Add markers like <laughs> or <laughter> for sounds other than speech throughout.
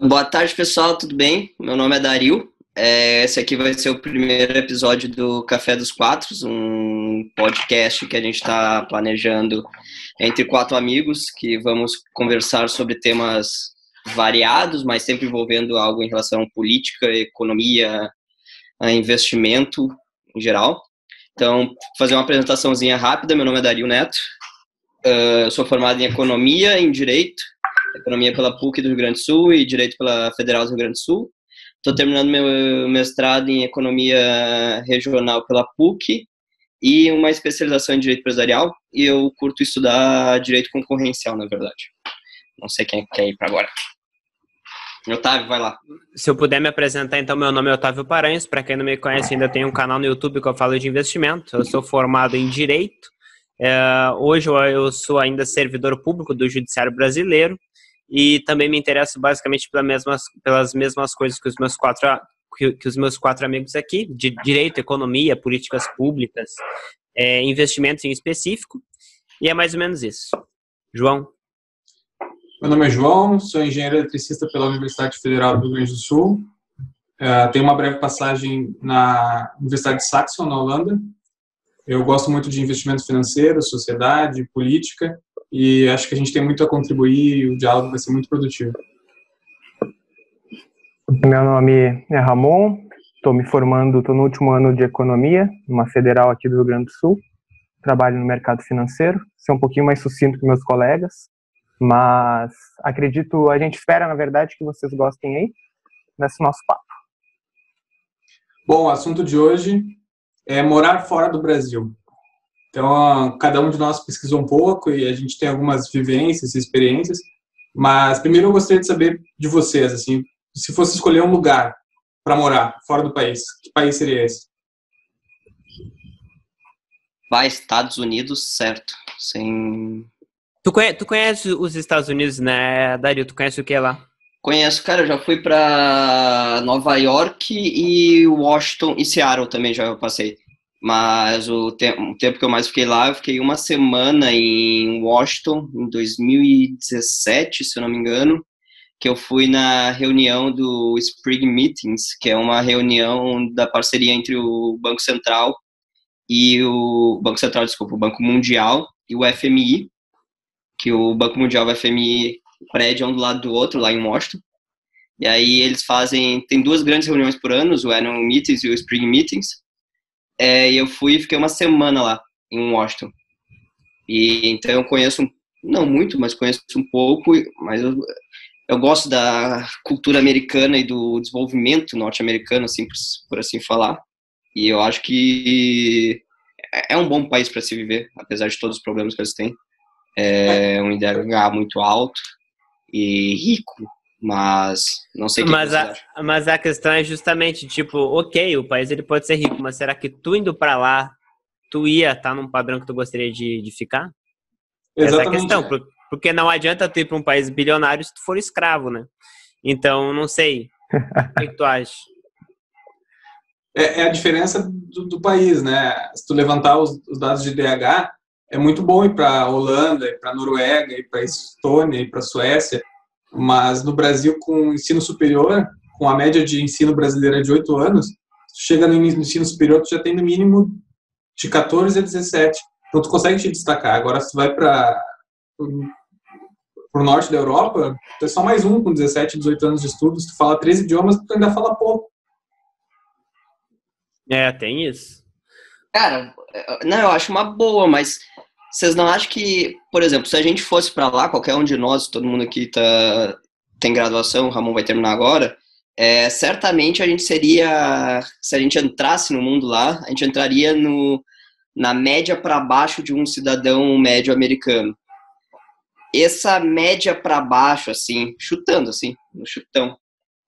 Boa tarde, pessoal, tudo bem? Meu nome é Dario. É, esse aqui vai ser o primeiro episódio do Café dos Quatro, um podcast que a gente está planejando entre quatro amigos, que vamos conversar sobre temas variados, mas sempre envolvendo algo em relação à política, economia, investimento em geral. Então, fazer uma apresentaçãozinha rápida. Meu nome é Dario Neto. eu sou formado em economia, em direito, economia pela PUC do Rio Grande do Sul e direito pela Federal do Rio Grande do Sul. Estou terminando meu mestrado em economia regional pela PUC e uma especialização em direito empresarial. E eu curto estudar direito concorrencial, na verdade. Não sei quem quer ir para agora. Otávio, vai lá. Se eu puder me apresentar, então, meu nome é Otávio Paranhos. Para quem não me conhece, ainda tem um canal no YouTube que eu falo de investimento. Eu sou formado em Direito. É, hoje eu sou ainda servidor público do Judiciário Brasileiro e também me interesso basicamente pelas mesmas, pelas mesmas coisas que os meus quatro que, que os meus quatro amigos aqui, de direito, economia, políticas públicas, é, investimentos em específico, e é mais ou menos isso. João? Meu nome é João, sou engenheiro eletricista pela Universidade Federal do Rio Grande do Sul. Uh, tenho uma breve passagem na Universidade de Saxon, na Holanda. Eu gosto muito de investimento financeiro, sociedade, política, e acho que a gente tem muito a contribuir e o diálogo vai ser muito produtivo. Meu nome é Ramon, estou me formando, estou no último ano de economia, numa federal aqui do Rio Grande do Sul. Trabalho no mercado financeiro, ser um pouquinho mais sucinto que meus colegas, mas acredito, a gente espera, na verdade, que vocês gostem aí desse nosso papo. Bom, o assunto de hoje é morar fora do Brasil. Então, cada um de nós pesquisou um pouco e a gente tem algumas vivências e experiências. Mas primeiro eu gostaria de saber de vocês, assim, se fosse escolher um lugar para morar fora do país, que país seria esse? Vai Estados Unidos, certo? Sem Tu conhece, tu conhece os Estados Unidos, né, Dario? Tu conhece o que lá? Conheço, cara, eu já fui para Nova York e Washington e Seattle também já passei. Mas o, te o tempo que eu mais fiquei lá, eu fiquei uma semana em Washington, em 2017, se eu não me engano, que eu fui na reunião do Spring Meetings, que é uma reunião da parceria entre o Banco Central e o Banco Central, desculpa, o Banco Mundial e o FMI, que o Banco Mundial e o FMI prédio um do lado do outro, lá em Washington. E aí eles fazem, tem duas grandes reuniões por ano, o Annual Meetings e o Spring Meetings. É, e eu fui e fiquei uma semana lá, em Washington. E então eu conheço, não muito, mas conheço um pouco, mas eu, eu gosto da cultura americana e do desenvolvimento norte-americano, assim, por, por assim falar. E eu acho que é um bom país para se viver, apesar de todos os problemas que eles têm é um IDH muito alto e rico, mas não sei o que mas a, Mas a questão é justamente, tipo, ok, o país ele pode ser rico, mas será que tu indo para lá, tu ia estar tá num padrão que tu gostaria de, de ficar? Exatamente. Essa é a questão, porque não adianta tu ir para um país bilionário se tu for escravo, né? Então, não sei. o que, que tu acha? <laughs> É, é, a diferença do, do, país, né? Se tu levantar os, os dados de DH, é muito bom ir para a Holanda, para a Noruega, ir para a Estônia, ir para a Suécia, mas no Brasil, com ensino superior, com a média de ensino brasileira de 8 anos, chega no ensino superior, tu já tem no mínimo de 14 a 17. Então, tu consegue te destacar. Agora, se tu vai para o norte da Europa, tu é só mais um com 17, 18 anos de estudo. Se tu fala três idiomas, tu ainda fala pouco. É, tem isso. Cara, não, eu acho uma boa, mas vocês não acham que, por exemplo, se a gente fosse para lá, qualquer um de nós, todo mundo aqui tá, tem graduação, o Ramon vai terminar agora, é, certamente a gente seria, se a gente entrasse no mundo lá, a gente entraria no, na média para baixo de um cidadão médio americano. Essa média para baixo, assim, chutando, assim, no chutão,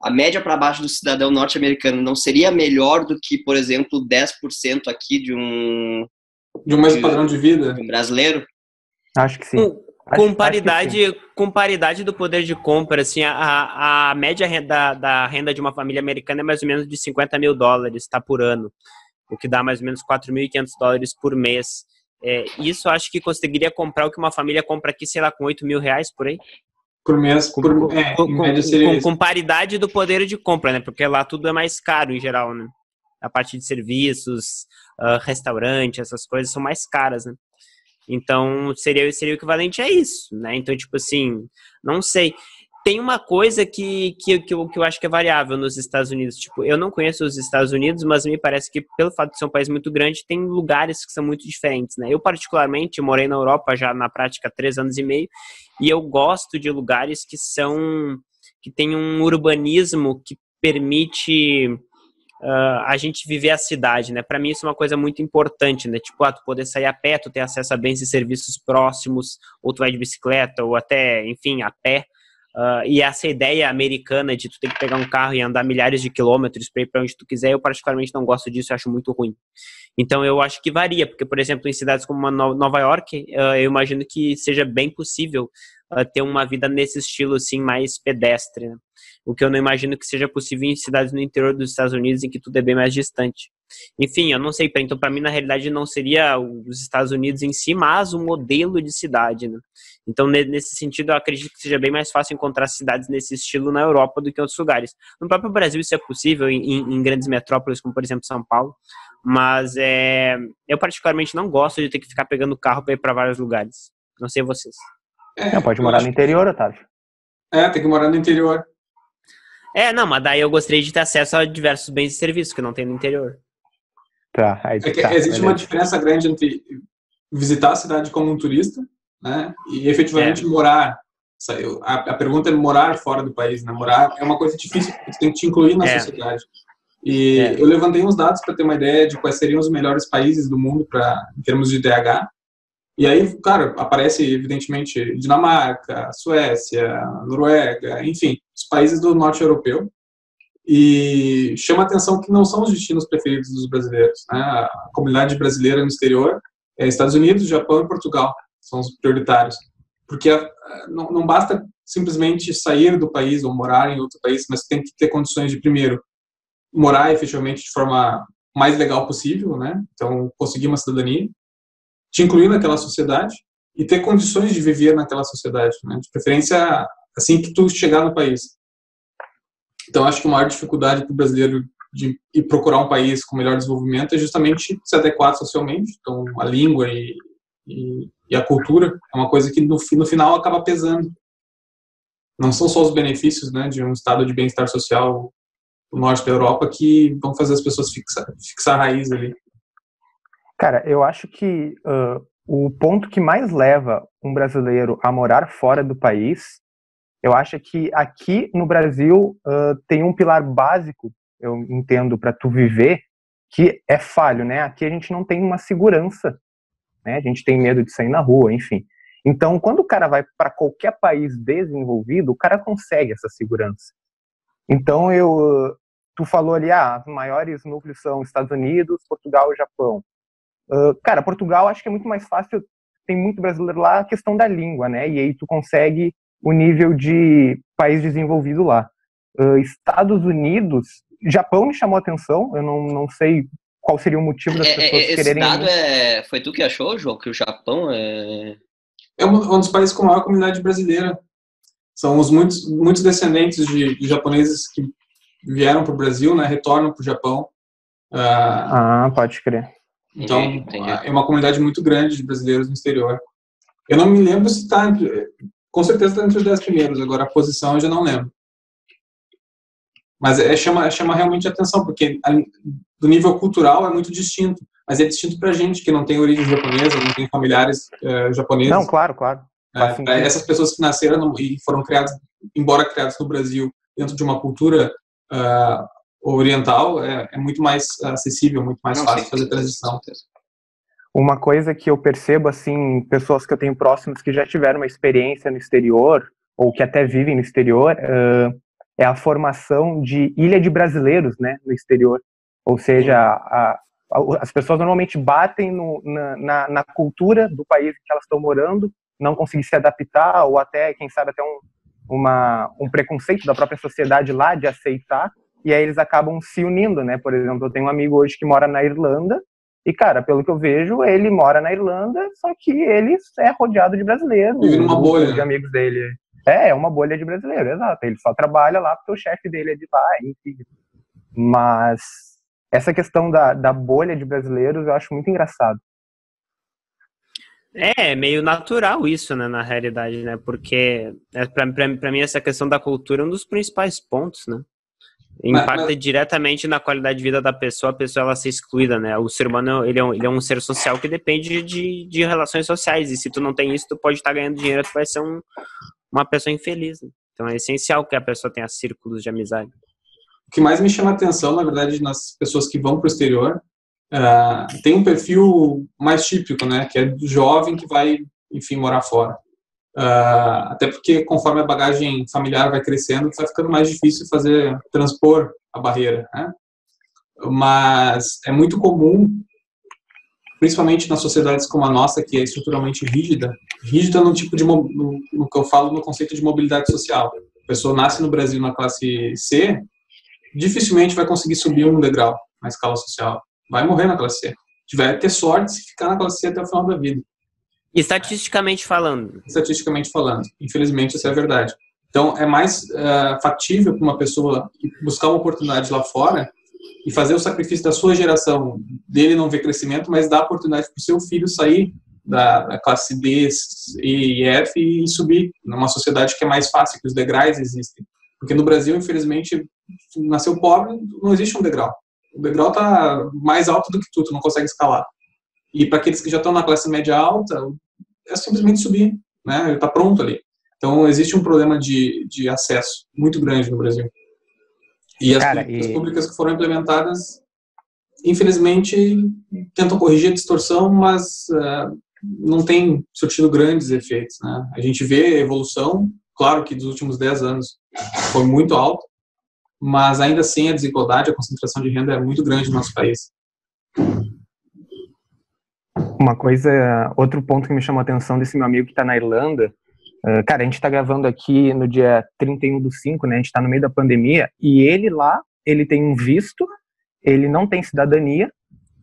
a média para baixo do cidadão norte-americano não seria melhor do que, por exemplo, 10% aqui de um de um mesmo padrão de vida um brasileiro? Acho que sim. Com, com paridade, com paridade do poder de compra, assim, a, a média renda, da renda de uma família americana é mais ou menos de 50 mil dólares, tá, por ano, o que dá mais ou menos 4.500 dólares por mês. É, isso acho que conseguiria comprar o que uma família compra aqui, sei lá, com 8 mil reais por aí? por mês, por, com, é, com, com, com, paridade do poder de compra, né? Porque lá tudo é mais caro em geral, né? A parte de serviços, uh, restaurante, essas coisas são mais caras, né? Então seria, seria o equivalente a isso, né? Então, tipo assim, não sei. Tem uma coisa que, que, que, eu, que eu acho que é variável nos Estados Unidos. Tipo, eu não conheço os Estados Unidos, mas me parece que, pelo fato de ser um país muito grande, tem lugares que são muito diferentes, né? Eu, particularmente, morei na Europa já na prática há três anos e meio, e eu gosto de lugares que são. que tem um urbanismo que permite uh, a gente viver a cidade, né? Para mim isso é uma coisa muito importante, né? Tipo, ah, tu poder sair a pé, tu ter acesso a bens e serviços próximos, ou tu vai de bicicleta, ou até, enfim, a pé. Uh, e essa ideia americana de tu ter que pegar um carro e andar milhares de quilômetros para ir para onde tu quiser, eu particularmente não gosto disso, eu acho muito ruim. Então eu acho que varia, porque, por exemplo, em cidades como Nova York, uh, eu imagino que seja bem possível uh, ter uma vida nesse estilo assim mais pedestre. Né? O que eu não imagino que seja possível em cidades no interior dos Estados Unidos em que tudo é bem mais distante. Enfim, eu não sei, então para mim na realidade não seria os Estados Unidos em si, mas o modelo de cidade, né? Então nesse sentido eu acredito que seja bem mais fácil encontrar cidades nesse estilo na Europa do que em outros lugares. No próprio Brasil isso é possível em, em grandes metrópoles como por exemplo São Paulo, mas é, eu particularmente não gosto de ter que ficar pegando carro para ir para vários lugares. Não sei vocês. É, não, pode morar no interior, Otávio. É, tem que morar no interior. É, não, mas daí eu gostaria de ter acesso a diversos bens e serviços que não tem no interior. Tá, aí é tá, existe uma diferença grande entre visitar a cidade como um turista, né, e efetivamente é. morar. A, a, pergunta é morar fora do país, né? Morar é uma coisa difícil, porque você tem que te incluir na é. sociedade. E é. eu levantei uns dados para ter uma ideia de quais seriam os melhores países do mundo para em termos de DH. E aí, cara, aparece evidentemente Dinamarca, Suécia, Noruega, enfim, os países do norte europeu. E chama atenção que não são os destinos preferidos dos brasileiros. Né? A comunidade brasileira no exterior é Estados Unidos, Japão e Portugal são os prioritários. Porque não, não basta simplesmente sair do país ou morar em outro país, mas tem que ter condições de, primeiro, morar efetivamente de forma mais legal possível, né? Então, conseguir uma cidadania te incluir naquela sociedade e ter condições de viver naquela sociedade, né? de preferência assim que tu chegar no país. Então, acho que a maior dificuldade para o brasileiro de ir procurar um país com melhor desenvolvimento é justamente se adequar socialmente. Então, a língua e, e, e a cultura é uma coisa que no, no final acaba pesando. Não são só os benefícios né, de um estado de bem-estar social no norte da Europa que vão fazer as pessoas fixar, fixar raiz ali. Cara, eu acho que uh, o ponto que mais leva um brasileiro a morar fora do país, eu acho que aqui no Brasil uh, tem um pilar básico, eu entendo, para tu viver, que é falho, né? Aqui a gente não tem uma segurança, né? A gente tem medo de sair na rua, enfim. Então, quando o cara vai para qualquer país desenvolvido, o cara consegue essa segurança. Então, eu, tu falou ali, ah, os maiores núcleos são Estados Unidos, Portugal e Japão. Uh, cara, Portugal acho que é muito mais fácil, tem muito brasileiro lá, a questão da língua, né? E aí tu consegue o nível de país desenvolvido lá. Uh, Estados Unidos, Japão me chamou a atenção, eu não, não sei qual seria o motivo das é, é pessoas esse quererem... Esse dado é... foi tu que achou, João, que o Japão é... É um, um dos países com maior comunidade brasileira. São os muitos, muitos descendentes de, de japoneses que vieram para o Brasil, né, retornam para o Japão. Uh, ah, pode crer. Então, entendi. é uma comunidade muito grande de brasileiros no exterior. Eu não me lembro se está, com certeza está entre os dez primeiros, agora a posição eu já não lembro. Mas é, chama, chama realmente atenção, porque a, do nível cultural é muito distinto, mas é distinto para a gente que não tem origem japonesa, não tem familiares é, japoneses. Não, claro, claro. É, essas pessoas que nasceram e foram criadas, embora criadas no Brasil, dentro de uma cultura uh, oriental é, é muito mais acessível, muito mais Não, fácil sim, fazer a transição. Uma coisa que eu percebo, assim, pessoas que eu tenho próximas que já tiveram uma experiência no exterior, ou que até vivem no exterior, uh, é a formação de ilha de brasileiros, né, no exterior. Ou seja, a, a, as pessoas normalmente batem no, na, na, na, cultura do país em que elas estão morando, não conseguem se adaptar, ou até, quem sabe, até um, uma, um preconceito da própria sociedade lá de aceitar, e aí eles acabam se unindo, né? Por exemplo, eu tenho um amigo hoje que mora na Irlanda, e, cara, pelo que eu vejo, ele mora na Irlanda, só que ele é rodeado de brasileiros. Vive numa bolha. De amigos dele. É, é uma bolha de brasileiro, exato. Ele só trabalha lá porque o chefe dele é de lá, enfim. Mas essa questão da, da bolha de brasileiros eu acho muito engraçado. É, meio natural isso, né, na realidade, né? Porque, é, para mim, essa questão da cultura é um dos principais pontos, né? Impacta mas, mas... diretamente na qualidade de vida da pessoa, a pessoa ela ser excluída, né? O ser humano, ele é um, ele é um ser social que depende de, de relações sociais, e se tu não tem isso, tu pode estar ganhando dinheiro, tu vai ser um, uma pessoa infeliz. Né? Então é essencial que a pessoa tenha círculos de amizade. O que mais me chama a atenção, na verdade, nas pessoas que vão para o exterior, uh, tem um perfil mais típico, né? Que é do jovem que vai, enfim, morar fora. Uh, até porque conforme a bagagem familiar vai crescendo, vai ficando mais difícil fazer transpor a barreira, né? Mas é muito comum, principalmente nas sociedades como a nossa, que é estruturalmente rígida, rígida no tipo de no, no que eu falo no conceito de mobilidade social. A pessoa nasce no Brasil na classe C, dificilmente vai conseguir subir um degrau na escala social. Vai morrer na classe C. Tiver ter sorte se ficar na classe C até o final da vida. Estatisticamente falando. Estatisticamente falando. Infelizmente, isso é verdade. Então, é mais uh, factível para uma pessoa buscar uma oportunidade lá fora e fazer o sacrifício da sua geração, dele não ver crescimento, mas dar oportunidade para o seu filho sair da, da, classe D, E F e subir numa sociedade que é mais fácil, que os degraus existem. Porque no Brasil, infelizmente, nasceu pobre, não existe um degrau. O degrau está mais alto do que tu, tu não consegue escalar. E para aqueles que já estão na classe média alta, é simplesmente subir, né? Ele está pronto ali. Então, existe um problema de, de acesso muito grande no Brasil. E as Cara, políticas e... públicas que foram implementadas, infelizmente, tentam corrigir a distorção, mas uh, não tem surtido grandes efeitos. Né? A gente vê evolução, claro que dos últimos 10 anos foi muito alto, mas ainda assim a desigualdade, a concentração de renda é muito grande no nosso país. Uma coisa, outro ponto que me chamou a atenção desse meu amigo que está na Irlanda, uh, cara, a gente está gravando aqui no dia 31 do 5, né, a gente está no meio da pandemia, e ele lá, ele tem um visto, ele não tem cidadania,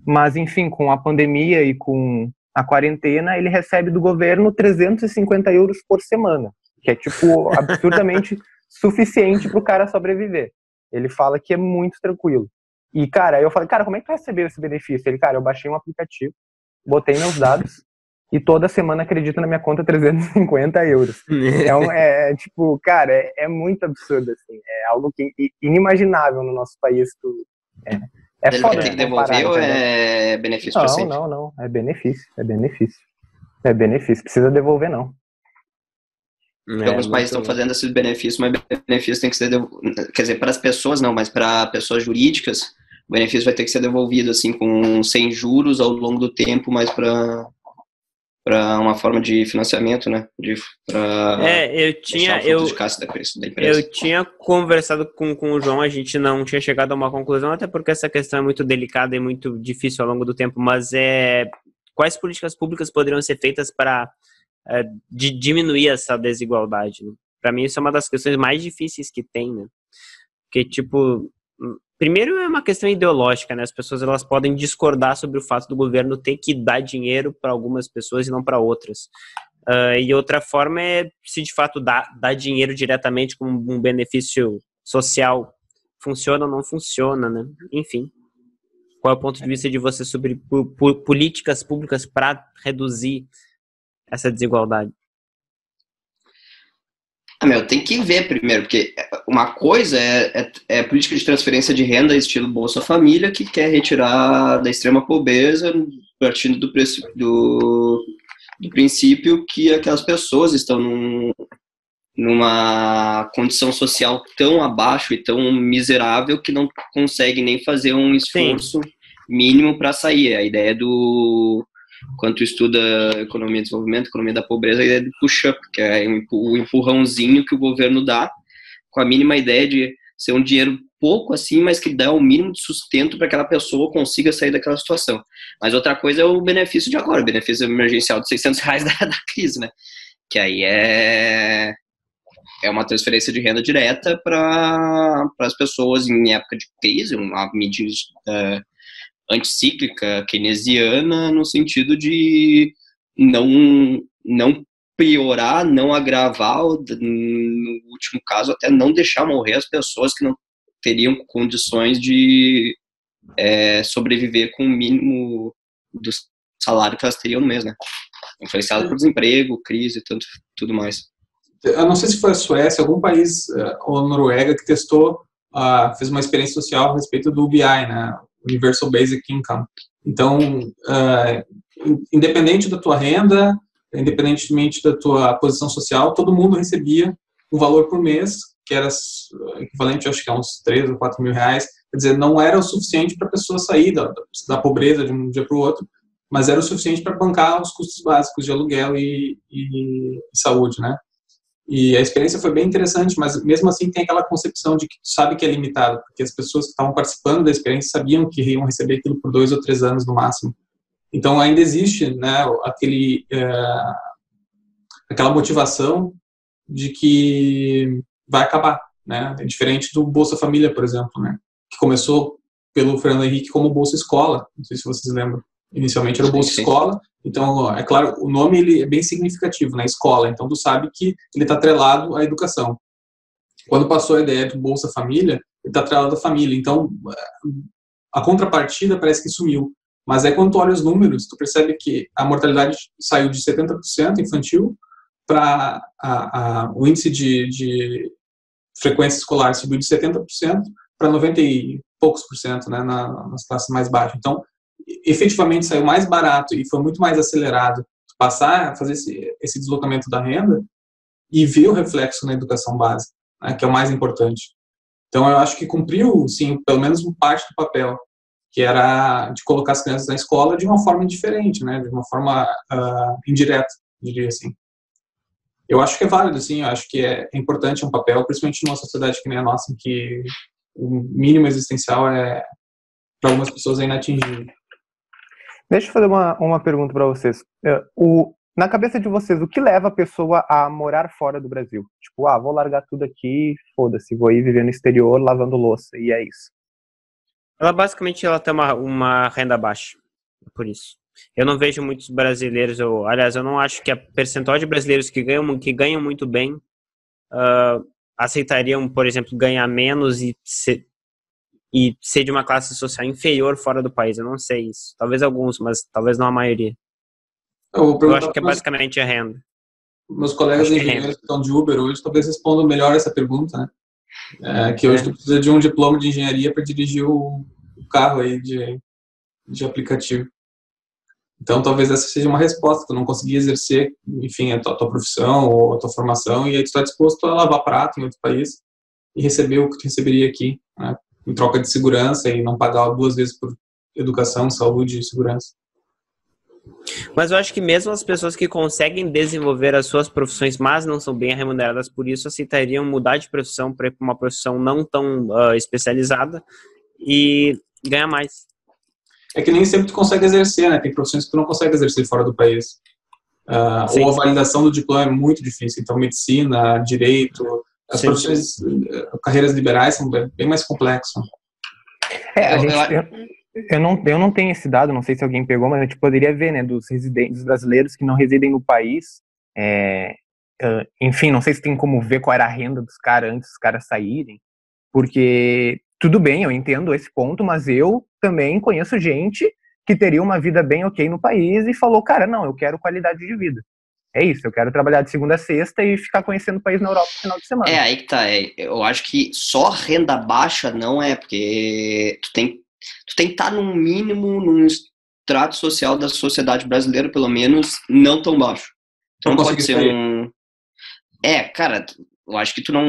mas enfim, com a pandemia e com a quarentena, ele recebe do governo 350 euros por semana, que é, tipo, <laughs> absurdamente suficiente para o cara sobreviver. Ele fala que é muito tranquilo. E, cara, eu falei, cara, como é que tu recebeu esse benefício? Ele, cara, eu baixei um aplicativo, botei meus dados e toda semana acredito na minha conta 350 euros. <laughs> Então, é, é tipo, cara, é, é, muito absurdo, assim. É algo que inimaginável no nosso país. Tu, é, é Ele foda, tem que devolver ou é benefício não, sempre? Não, não, é benefício, é benefício. É benefício, precisa devolver não. É, alguns países estão fazendo esses benefícios, mas benefícios tem que ser, quer dizer, para as pessoas não, mas para pessoas jurídicas, o benefício vai ter que ser devolvido assim com sem juros ao longo do tempo, mas para para uma forma de financiamento, né? De, pra é, eu tinha eu, eu tinha conversado com, com o João, a gente não tinha chegado a uma conclusão, até porque essa questão é muito delicada e muito difícil ao longo do tempo, mas é quais políticas públicas poderiam ser feitas para é, de diminuir essa desigualdade? Né? Para mim isso é uma das questões mais difíceis que tem, né? Porque tipo Primeiro é uma questão ideológica, né? As pessoas elas podem discordar sobre o fato do governo ter que dar dinheiro para algumas pessoas e não para outras. Uh, e outra forma é se de fato dar, dinheiro diretamente como um benefício social funciona ou não funciona, né? Enfim. Qual é o ponto de vista de você sobre políticas públicas para reduzir essa desigualdade? Ah, meu, tem que ver primeiro, porque uma coisa é, é, é política de transferência de renda estilo Bolsa Família, que quer retirar da extrema pobreza, partindo do, do, do princípio que aquelas pessoas estão num, numa condição social tão abaixo e tão miserável que não conseguem nem fazer um esforço Sim. mínimo para sair. A ideia do quando tu estuda economia de desenvolvimento, economia da pobreza, a ideia do push-up, que é o empurrãozinho que o governo dá, com a mínima ideia de ser um dinheiro pouco assim, mas que dá o mínimo de sustento para que aquela pessoa consiga sair daquela situação. Mas outra coisa é o benefício de agora, o benefício emergencial de 600 reais <laughs> da, da crise, né? Que aí é é uma transferência de renda direta para as pessoas em época de crise, uma medida uh, anticíclica keynesiana no sentido de não não piorar, não agravar, no último caso, até não deixar morrer as pessoas que não teriam condições de é, sobreviver com o mínimo do salário que elas teriam no mês, né? Influenciado por desemprego, crise tanto, tudo mais. Eu não sei se foi a Suécia, algum país, uh, ou Noruega, que testou, uh, fez uma experiência social a respeito do UBI, né? Universal Basic Income. Então, uh, independente da tua renda, independentemente da tua posição social, todo mundo recebia um valor por mês, que era equivalente, acho que a uns 3 ou 4 mil reais. Quer dizer, não era o suficiente para a pessoa sair da, da pobreza de um dia para o outro, mas era o suficiente para bancar os custos básicos de aluguel e, e, e, saúde, né? E a experiência foi bem interessante, mas mesmo assim tem aquela concepção de que tu sabe que é limitado, porque as pessoas que estavam participando da experiência sabiam que iam receber aquilo por dois ou três anos no máximo. Então ainda existe, né, aquele, é, aquela motivação de que vai acabar, né? É diferente do Bolsa Família, por exemplo, né? Que começou pelo Fernando Henrique como Bolsa Escola, não sei se vocês lembram. Inicialmente era o Bolsa sim, sim. Escola, então, é claro, o nome ele é bem significativo, né? Escola, então tu sabe que ele está atrelado à educação. Quando passou a ideia do Bolsa Família, ele está atrelado à família. Então, a contrapartida parece que sumiu. Mas aí quando tu olha os números, tu percebe que a mortalidade saiu de 70% infantil para o índice de, de frequência escolar subiu de 70% para 90 e poucos por cento né, na, nas classes mais baixas. Então, efetivamente saiu mais barato e foi muito mais acelerado passar a fazer esse, esse deslocamento da renda e ver o reflexo na educação básica, né, que é o mais importante. Então, eu acho que cumpriu, sim, pelo menos parte do papel, que era de colocar as crianças na escola de uma forma diferente, né, de uma forma uh, indireta, diria assim. Eu acho que é válido, sim, eu acho que é importante um papel, principalmente numa sociedade que nem a nossa, em que o mínimo existencial é, para algumas pessoas, é inatingível. Deixa eu fazer uma, uma pergunta para vocês. É, o, na cabeça de vocês, o que leva a pessoa a morar fora do Brasil? Tipo, ah, vou largar tudo aqui, foda-se, vou ir viver no exterior lavando louça, e é isso. Ela basicamente ela tem uma, uma renda baixa, por isso. Eu não vejo muitos brasileiros, ou, aliás, eu não acho que a percentual de brasileiros que ganham, que ganham muito bem uh, aceitariam, por exemplo, ganhar menos e ser, e ser de uma classe social inferior fora do país. Eu não sei isso. Talvez alguns, mas talvez não a maioria. Eu, eu acho que é basicamente a renda. Meus colegas é engenheiros que estão de Uber hoje talvez respondam melhor essa pergunta, né? É, que hoje é. tu precisa de um diploma de engenharia para dirigir o, o, carro aí de, de aplicativo. Então, talvez essa seja uma resposta. Tu não conseguir exercer, enfim, a tua, a tua profissão ou a tua formação e aí tu está disposto a lavar prato em outro país e receber o que tu receberia aqui, né? Em troca de segurança e não pagar duas vezes por educação, saúde e segurança. Mas eu acho que mesmo as pessoas que conseguem desenvolver as suas profissões, mas não são bem remuneradas por isso, aceitariam mudar de profissão para uma profissão não tão uh, especializada e ganhar mais. É que nem sempre tu consegue exercer, né? Tem profissões que tu não consegue exercer fora do país. Uh, ou a validação do diploma é muito difícil. Então, medicina, direito, as sim. profissões, eh, carreiras liberais são bem mais complexas. É, a gente, eu, eu, não, eu não tenho esse dado, não sei se alguém pegou, mas a gente poderia ver, né, dos residentes brasileiros que não residem no país. É, enfim, não sei se tem como ver qual era a renda dos caras antes dos caras saírem, porque tudo bem, eu entendo esse ponto, mas eu também conheço gente que teria uma vida bem ok no país e falou, cara, não, eu quero qualidade de vida é isso, eu quero trabalhar de segunda a sexta e ficar conhendo o país na Europa no final de semana. É, aí que tá. É, eu acho que só renda baixa não é, porque tu tem, tu tem que estar tá no mínimo num extrato social da sociedade brasileira, pelo menos, não tão baixo. Então não pode ser sair. um. É, cara, eu acho que tu não,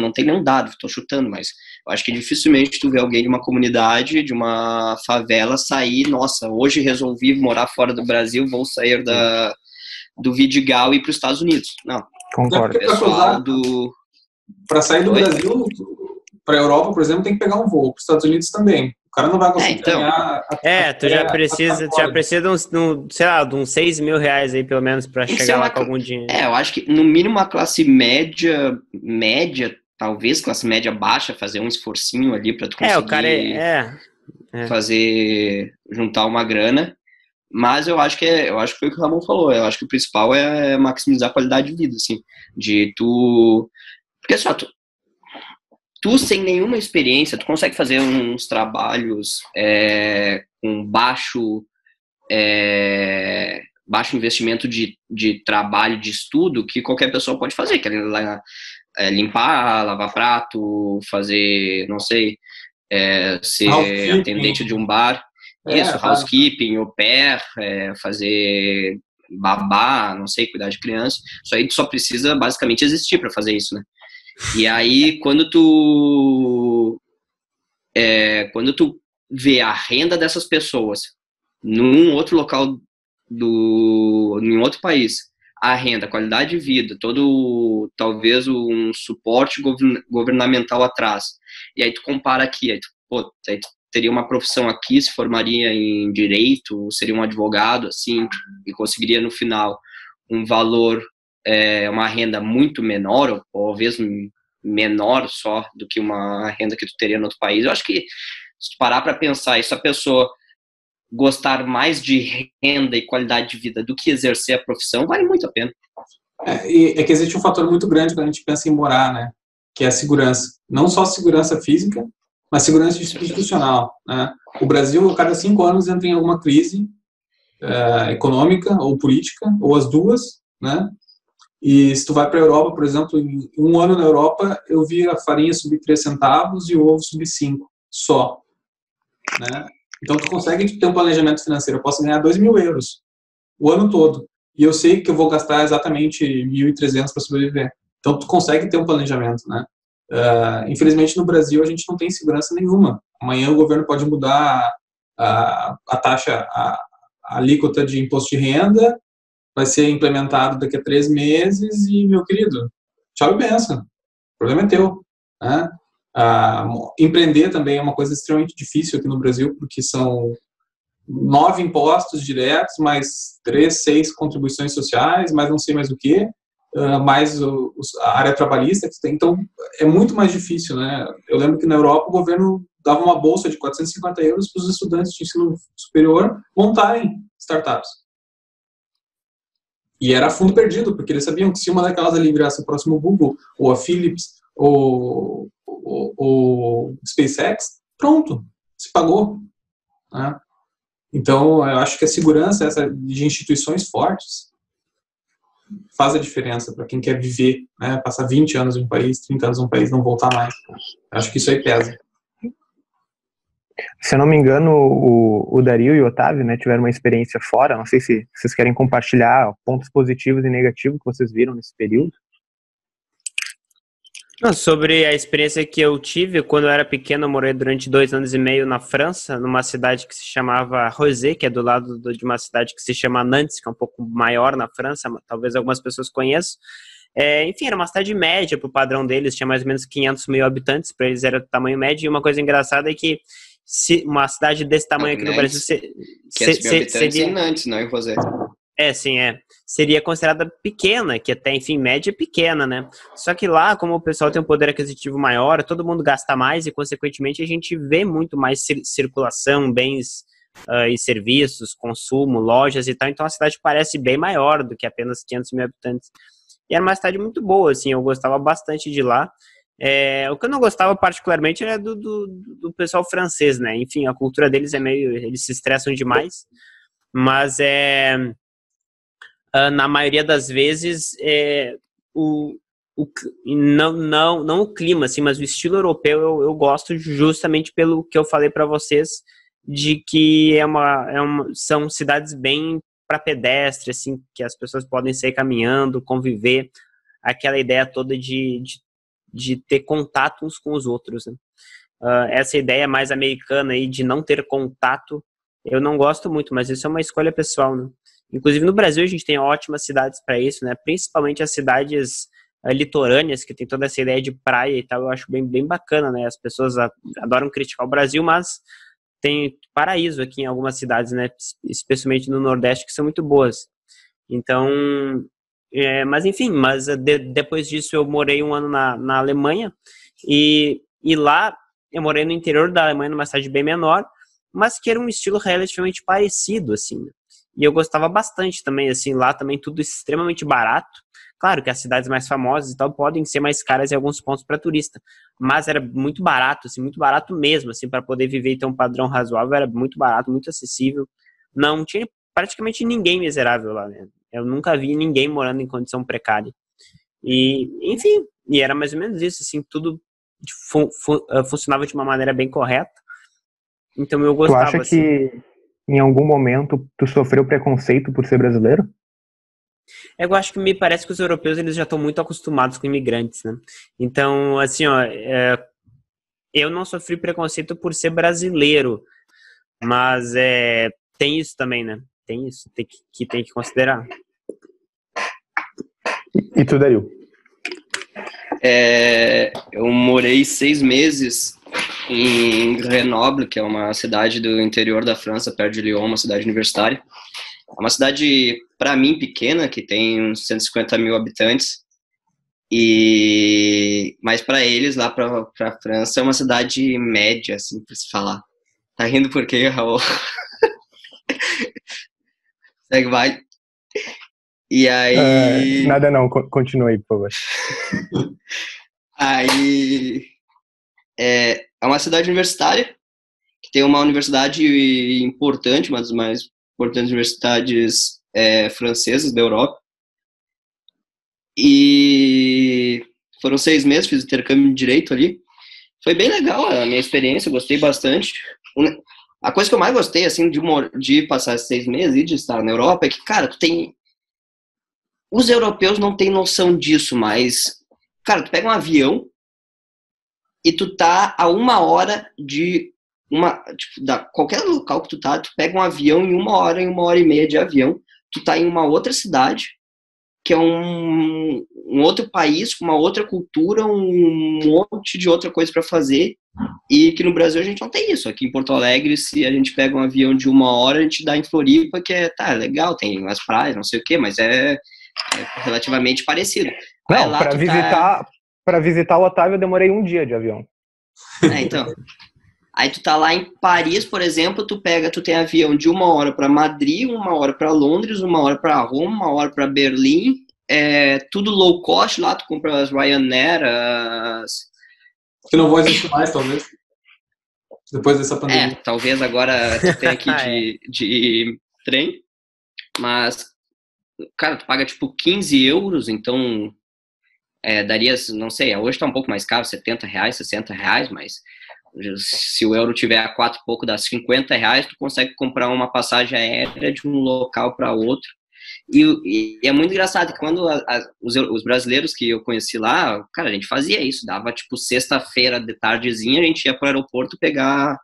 não tem nenhum dado, tô chutando, mas eu acho que dificilmente tu vê alguém de uma comunidade, de uma favela, sair, nossa, hoje resolvi morar fora do Brasil, vou sair da do Vidigal e ir para os Estados Unidos. Não. Concordo. Pessoal do... Para sair do Oi? Brasil para a Europa, por exemplo, tem que pegar um voo. Para os Estados Unidos também. O cara não vai conseguir é, então, ganhar. A, é, tu já precisa, tu já precisa de uns, um, sei lá, de uns 6 mil reais aí, pelo menos, para chegar lá com algum dinheiro. É, eu acho que no mínimo a classe média, média, talvez classe média baixa, fazer um esforcinho ali para tu conseguir. É, o cara é, é, é. fazer juntar uma grana. Mas eu acho que é, eu acho que foi o que o Ramon falou. Eu acho que o principal é maximizar a qualidade de vida, assim, de tu, porque só tu, tu sem nenhuma experiência, tu consegue fazer uns trabalhos é, com baixo é, baixo investimento de, de trabalho, de estudo, que qualquer pessoa pode fazer, que é, é limpar, lavar prato, fazer, não sei, é, ser atendente de um bar, é, isso, housekeeping, au pair, é, fazer babá, não sei, cuidar de criança, isso aí tu só precisa basicamente existir para fazer isso, né? E aí, quando tu é, quando tu vê a renda dessas pessoas num outro local do em outro país a renda, a qualidade de vida, todo talvez um suporte governamental atrás. E aí tu compara aqui, aí tu, pô, aí tu teria uma profissão aqui, se formaria em direito, seria um advogado assim e conseguiria no final um valor, é, uma renda muito menor ou talvez menor só do que uma renda que tu teria no outro país. Eu acho que se parar para pensar isso, a pessoa gostar mais de renda e qualidade de vida do que exercer a profissão, vale muito a pena. É, é que existe um fator muito grande quando a gente pensa em morar, né? Que é a segurança. Não só segurança física, mas segurança institucional. Né? O Brasil, a cada cinco anos, entra em alguma crise é, econômica ou política, ou as duas, né? E se tu vai para a Europa, por exemplo, em um ano na Europa, eu vi a farinha subir 3 centavos e o ovo subir 5, só. Né? Então, tu consegue ter um planejamento financeiro. Eu posso ganhar 2 mil euros o ano todo. E eu sei que eu vou gastar exatamente 1.300 para sobreviver. Então, tu consegue ter um planejamento, né? Uh, infelizmente, no Brasil, a gente não tem segurança nenhuma. Amanhã o governo pode mudar a, a taxa, a, a alíquota de imposto de renda, vai ser implementado daqui a três meses e, meu querido, tchau e benção. O problema é teu. Né? Ah, empreender também é uma coisa extremamente difícil aqui no Brasil, porque são nove impostos diretos, mais três, seis contribuições sociais, mais não sei mais o que, mais o, a área trabalhista. Então, é muito mais difícil, né? Eu lembro que na Europa o governo dava uma bolsa de 450 euros para os estudantes de ensino superior montarem startups. E era fundo perdido, porque eles sabiam que se uma daquelas ali virasse o próximo Google, ou a Philips, ou o, o SpaceX, pronto, se pagou. Né? Então, eu acho que a segurança essa de instituições fortes faz a diferença para quem quer viver, né? passar 20 anos em um país, 30 anos em um país, não voltar mais. Eu acho que isso aí pesa. Se eu não me engano, o, o Dario e o Otávio né, tiveram uma experiência fora. Não sei se vocês querem compartilhar pontos positivos e negativos que vocês viram nesse período. Não, sobre a experiência que eu tive quando eu era pequeno, eu morei durante dois anos e meio na França, numa cidade que se chamava Rosé, que é do lado de uma cidade que se chama Nantes, que é um pouco maior na França, talvez algumas pessoas conheçam. É, enfim, era uma cidade média para o padrão deles, tinha mais ou menos 500 mil habitantes, para eles era do tamanho médio. E uma coisa engraçada é que se uma cidade desse tamanho aqui no Brasil. Se, 500 mil habitantes seria... em Nantes, não em Rosé. É, sim, é. Seria considerada pequena, que até, enfim, média é pequena, né? Só que lá, como o pessoal tem um poder aquisitivo maior, todo mundo gasta mais e, consequentemente, a gente vê muito mais circulação, bens uh, e serviços, consumo, lojas e tal. Então, a cidade parece bem maior do que apenas 500 mil habitantes. E era uma cidade muito boa, assim, eu gostava bastante de lá. É, o que eu não gostava particularmente era do, do, do, pessoal francês, né? Enfim, a cultura deles é meio. Eles se estressam demais. Mas é uh, na maioria das vezes, é, o, o, não, não, não o clima, assim, mas o estilo europeu eu, eu gosto justamente pelo que eu falei para vocês, de que é uma, é uma, são cidades bem para pedestre, assim, que as pessoas podem sair caminhando, conviver, aquela ideia toda de, de, de ter contato uns com os outros. Né? Uh, essa ideia mais americana aí de não ter contato, eu não gosto muito, mas isso é uma escolha pessoal, né? Inclusive no Brasil a gente tem ótimas cidades para isso, né? Principalmente as cidades uh, litorâneas, que tem toda essa ideia de praia e tal, eu acho bem, bem bacana, né? As pessoas adoram criticar o Brasil, mas tem paraíso aqui em algumas cidades, né? Especialmente no Nordeste, que são muito boas. Então, é, mas enfim, mas uh, de, depois disso eu morei um ano na, na Alemanha e, e lá eu morei no interior da Alemanha, numa cidade bem menor, mas que era um estilo relativamente parecido, assim. Né? E eu gostava bastante também, assim, lá também tudo extremamente barato. Claro que as cidades mais famosas e tal podem ser mais caras em alguns pontos para turista, mas era muito barato, assim, muito barato mesmo, assim, para poder viver e ter um padrão razoável, era muito barato, muito acessível. Não tinha praticamente ninguém miserável lá, né? Eu nunca vi ninguém morando em condição precária. E, enfim, e era mais ou menos isso, assim, tudo fun fun eh, funcionava de uma maneira bem correta. Então eu gostava. Tu acha assim. Em algum momento tu sofreu preconceito por ser brasileiro? Eu acho que me parece que os europeus eles já estão muito acostumados com imigrantes, né? Então, assim, ó, é, eu não sofri preconceito por ser brasileiro, mas é, tem isso também, né? Tem isso tem que, que tem que considerar. E tu, Dario? É, eu morei seis meses em Grenoble, que é uma cidade do interior da França, perto de Lyon, uma cidade universitária. É uma cidade, para mim, pequena, que tem uns 150 mil habitantes. E mas para eles lá para a França é uma cidade média, assim, para se falar. Tá rindo por quê, Raul? <laughs> Segue vai. E aí. Uh, nada não, continue, por favor. <laughs> aí. É, é uma cidade universitária, que tem uma universidade importante, uma das mais importantes universidades é, francesas da Europa. E foram seis meses, fiz intercâmbio de direito ali. Foi bem legal a minha experiência, gostei bastante. A coisa que eu mais gostei, assim, de, de passar seis meses e de estar na Europa é que, cara, tu tem os europeus não têm noção disso, mas, cara, tu pega um avião e tu tá a uma hora de uma, tipo, da, qualquer local que tu tá, tu pega um avião em uma hora, em uma hora e meia de avião, tu tá em uma outra cidade, que é um, um outro país, com uma outra cultura, um monte de outra coisa para fazer, e que no Brasil a gente não tem isso. Aqui em Porto Alegre, se a gente pega um avião de uma hora, a gente dá em Floripa, que é, tá, legal, tem umas praias, não sei o quê, mas é é relativamente parecido. Não, para tá visitar, tá... para visitar o Otávio eu demorei um dia de avião. É, então. Aí tu tá lá em Paris, por exemplo, tu pega, tu tem avião de uma hora para Madrid, uma hora para Londres, uma hora para Roma, uma hora para Berlim, é tudo low cost lá, tu compra as Ryanair, as... Que não vão existir mais, talvez. Depois dessa pandemia. É, talvez agora tu tenha aqui de, <laughs> de trem, mas cara, tu paga tipo 15 euros, então é, daria, não sei, hoje tá um pouco mais caro, 70 reais, 60 reais, mas se o euro tiver a quatro pouco das 50 reais, tu consegue comprar uma passagem aérea de um local para outro. E, e, é muito engraçado que quando a, a, os, os, brasileiros que eu conheci lá, cara, a gente fazia isso, dava tipo sexta-feira de tardezinha, a gente ia para o aeroporto pegar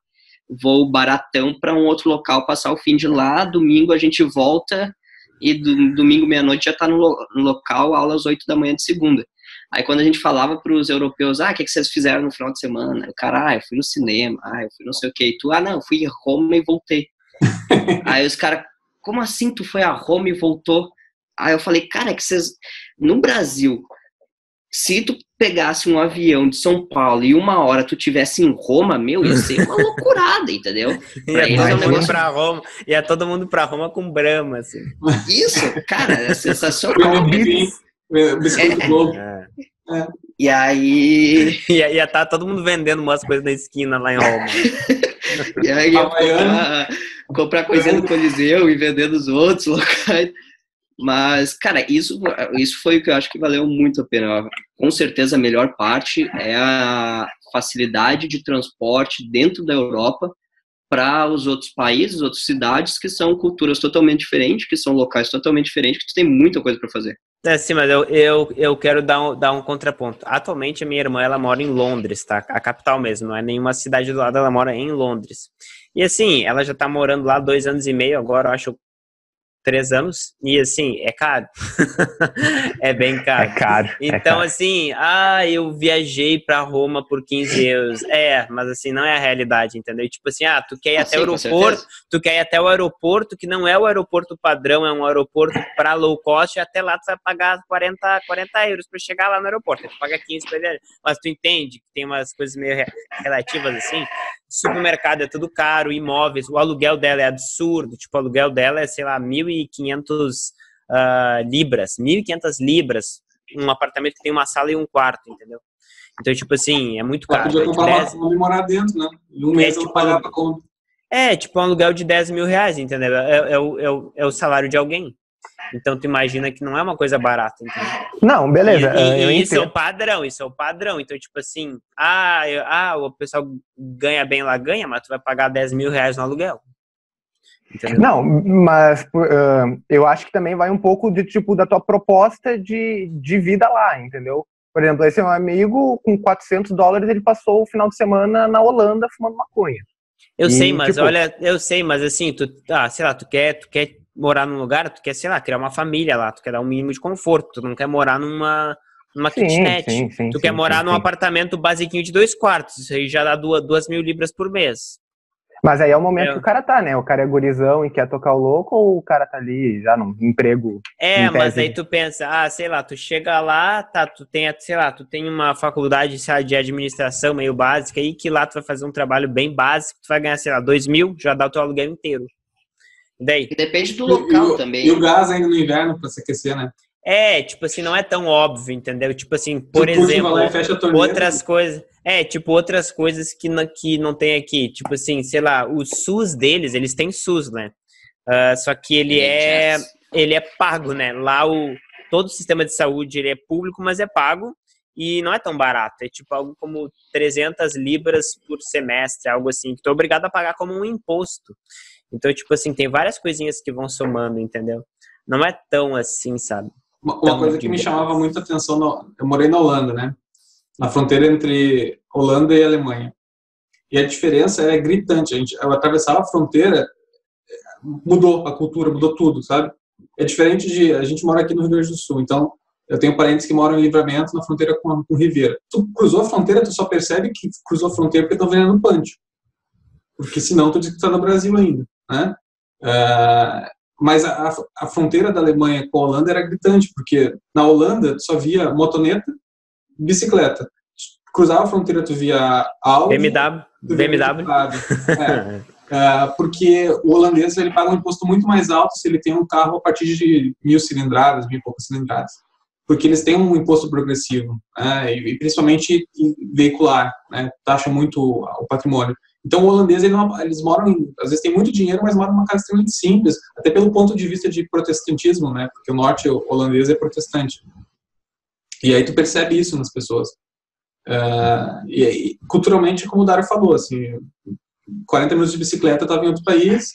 voo baratão para um outro local, passar o fim de lá, domingo a gente volta e do, domingo meia-noite já está no, no, local, aula às 8 da manhã de segunda. Aí quando a gente falava para os europeus, ah, o que, que vocês fizeram no final de semana? O cara, ah, eu fui no cinema, ah, eu fui não sei o que. E tu, ah, não, eu fui a Roma e voltei. <laughs> Aí os caras, como assim tu foi a Roma e voltou? Aí eu falei, cara, é que vocês, no Brasil, se tu pegasse um avião de São Paulo e uma hora tu tivesse em Roma, meu, ia ser uma <laughs> loucurada, entendeu? Pra ia, todo é um negócio... pra Roma, ia todo mundo pra Roma com Brahma, assim. Isso, cara, é sensacional. Biscoito é. É. E aí... <laughs> Ia, ia tá todo mundo vendendo umas coisas na esquina lá em Roma. <laughs> e aí ia comprar, comprar coisinha no Coliseu e vender nos outros <laughs> locais. Mas, cara, isso, isso foi o que eu acho que valeu muito a pena. Com certeza a melhor parte é a facilidade de transporte dentro da Europa para os outros países, outras cidades que são culturas totalmente diferentes, que são locais totalmente diferentes, que tu tem muita coisa para fazer. É, sim, mas eu, eu, eu quero dar um, dar um contraponto. Atualmente, a minha irmã, ela mora em Londres, tá? A capital mesmo, não é nenhuma cidade do lado, ela mora em Londres. E assim, ela já tá morando lá dois anos e meio agora, eu acho três anos. E assim, é caro. <laughs> é bem caro. É caro. É então, é caro. assim, ah, eu viajei para Roma por 15 euros. É, mas assim, não é a realidade, entendeu? Tipo assim, ah, tu quer ir ah, até sim, o aeroporto, tu quer ir até o aeroporto, que não é o aeroporto padrão, é um aeroporto para low cost, e até lá tu vai pagar 40, 40 euros para chegar lá no aeroporto. Tu paga 15 pra ele. Mas tu entende que tem umas coisas meio relativas assim. supermercado é tudo caro, imóveis, o aluguel dela é absurdo, tipo, o aluguel dela é, sei lá, 1.500 uh, libras, 1.500 libras, um apartamento que tem uma sala e um quarto, entendeu? Então, tipo assim, é muito caro. Podia é comprar 10... uma e morar dentro, né? E um mês é, tipo, pagar pra conta. É, tipo um aluguel de 10 mil reais, entendeu? É, é, o, é, o, é o salário de alguém. Então tu imagina que não é uma coisa barata, entendeu? Não, beleza. E, e isso é o padrão, isso é o padrão. Então, tipo assim, ah, eu, ah, o pessoal ganha bem lá, ganha, mas tu vai pagar 10 mil reais no aluguel. Entendeu? Não, mas uh, eu acho que também vai um pouco de tipo da tua proposta de, de vida lá, entendeu? Por exemplo, esse meu amigo, com 400 dólares, ele passou o final de semana na Holanda fumando maconha. Eu e, sei, mas tipo, olha, eu sei, mas assim, tu, ah, sei lá, tu quer, tu quer morar num lugar, tu quer, sei lá, criar uma família lá, tu quer dar um mínimo de conforto, tu não quer morar numa, numa sim, kitnet, sim, sim, tu quer morar num apartamento basiquinho de dois quartos, isso aí já dá duas, duas mil libras por mês. Mas aí é o momento é. que o cara tá, né? O cara é gurizão e quer tocar o louco ou o cara tá ali já num emprego? É, mas aí tu pensa, ah, sei lá, tu chega lá, tá, tu tem, sei lá, tu tem uma faculdade lá, de administração meio básica aí, que lá tu vai fazer um trabalho bem básico, tu vai ganhar, sei lá, dois mil, já dá o teu aluguel inteiro. Daí. Depende do local e, também. E o gás ainda no inverno para se aquecer, né? É, tipo assim, não é tão óbvio, entendeu? Tipo assim, por exemplo, outras coisas. É, tipo, outras coisas que não, que não tem aqui. Tipo assim, sei lá, o SUS deles, eles têm SUS, né? Uh, só que ele é, ele é pago, né? Lá o todo o sistema de saúde ele é público, mas é pago e não é tão barato. É tipo algo como 300 libras por semestre, algo assim, que tu é obrigado a pagar como um imposto. Então, tipo assim, tem várias coisinhas que vão somando, entendeu? Não é tão assim, sabe? Uma, uma coisa que me chamava muita atenção, no, eu morei na Holanda, né? Na fronteira entre Holanda e Alemanha. E a diferença é gritante. A gente, eu atravessava a fronteira, mudou a cultura, mudou tudo, sabe? É diferente de. A gente mora aqui no Rio Grande do Sul, então eu tenho parentes que moram em Livramento, na fronteira com, com Ribeira. Tu cruzou a fronteira, tu só percebe que cruzou a fronteira porque estão vendendo pântio. Porque senão tu diz que está no Brasil ainda. Né? Uh, mas a, a, fronteira da Alemanha com a Holanda era gritante, porque na Holanda só via motoneta, bicicleta. Cruzava a fronteira, tu via Audi, BMW, BMW. É, uh, porque o holandês ele paga um imposto muito mais alto se ele tem um carro a partir de mil cilindradas, mil e poucas cilindradas, porque eles têm um imposto progressivo, né, e, principalmente veicular, né, taxa muito o patrimônio. Então, o holandês, ele não, eles moram, em, às vezes tem muito dinheiro, mas moram numa casa extremamente simples, até pelo ponto de vista de protestantismo, né? Porque o norte holandês é protestante. E aí tu percebe isso nas pessoas. Uh, e, e, culturalmente, como o Dário falou, assim, 40 minutos de bicicleta estava em outro país,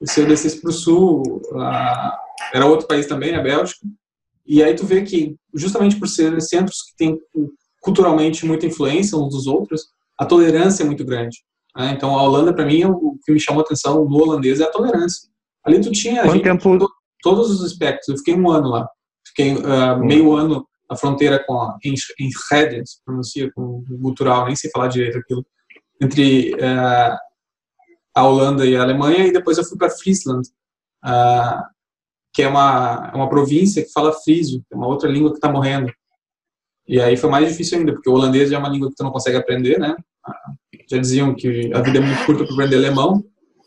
e se eu descesse para o sul, uh, era outro país também, a Bélgica, e aí tu vê que, justamente por ser centros que têm culturalmente muita influência uns dos outros, a tolerância é muito grande. Né? Então, a Holanda, para mim, o que me chamou a atenção no holandês é a tolerância. Ali tu tinha Quanto tempo... todos os aspectos. Eu fiquei um ano lá. Fiquei uh, meio ano na fronteira com a Enschede, se pronuncia com o cultural, nem sei falar direito aquilo, entre uh, a Holanda e a Alemanha, e depois eu fui para Friesland, uh, que é uma, uma província que fala frísio, é uma outra língua que está morrendo. E aí foi mais difícil ainda, porque o holandês é uma língua que tu não consegue aprender, né? já diziam que a vida é muito curta para aprender alemão,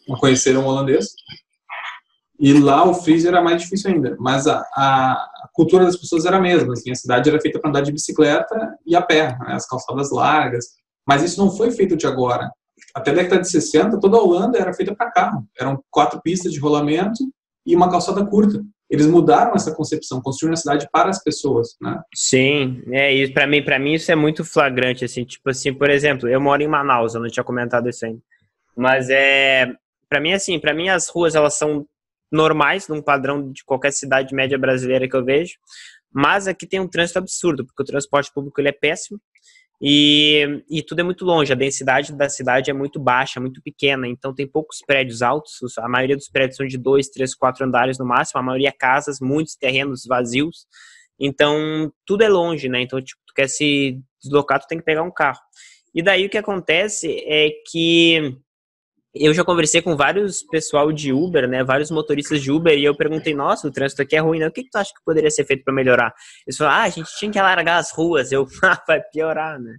não conheceram o holandês. E lá o freezer era mais difícil ainda, mas a, a, cultura das pessoas era a mesma. Assim, a cidade era feita para andar de bicicleta e a pé, né, as calçadas largas. Mas isso não foi feito de agora. Até a década de 60, toda a Holanda era feita para carro. Eram quatro pistas de rolamento e uma calçada curta eles mudaram essa concepção, construíram a cidade para as pessoas, né? Sim, é isso. Para mim, para mim isso é muito flagrante, assim, tipo assim, por exemplo, eu moro em Manaus, eu não tinha comentado isso ainda, mas é, para mim assim, para mim as ruas elas são normais, num padrão de qualquer cidade média brasileira que eu vejo, mas aqui tem um trânsito absurdo, porque o transporte público ele é péssimo. E, e tudo é muito longe, a densidade da cidade é muito baixa, muito pequena, então tem poucos prédios altos, a maioria dos prédios são de dois, três, quatro andares no máximo, a maioria é casas, muitos terrenos vazios, então tudo é longe, né? Então, tipo, tu quer se deslocar, tu tem que pegar um carro. E daí o que acontece é que eu já conversei com vários pessoal de Uber, né? Vários motoristas de Uber, e eu perguntei, nossa, o trânsito aqui é ruim, né? O que, que tu acha que poderia ser feito para melhorar? Eles falaram, ah, a gente tinha que alargar as ruas. Eu, <laughs> ah, vai piorar, né?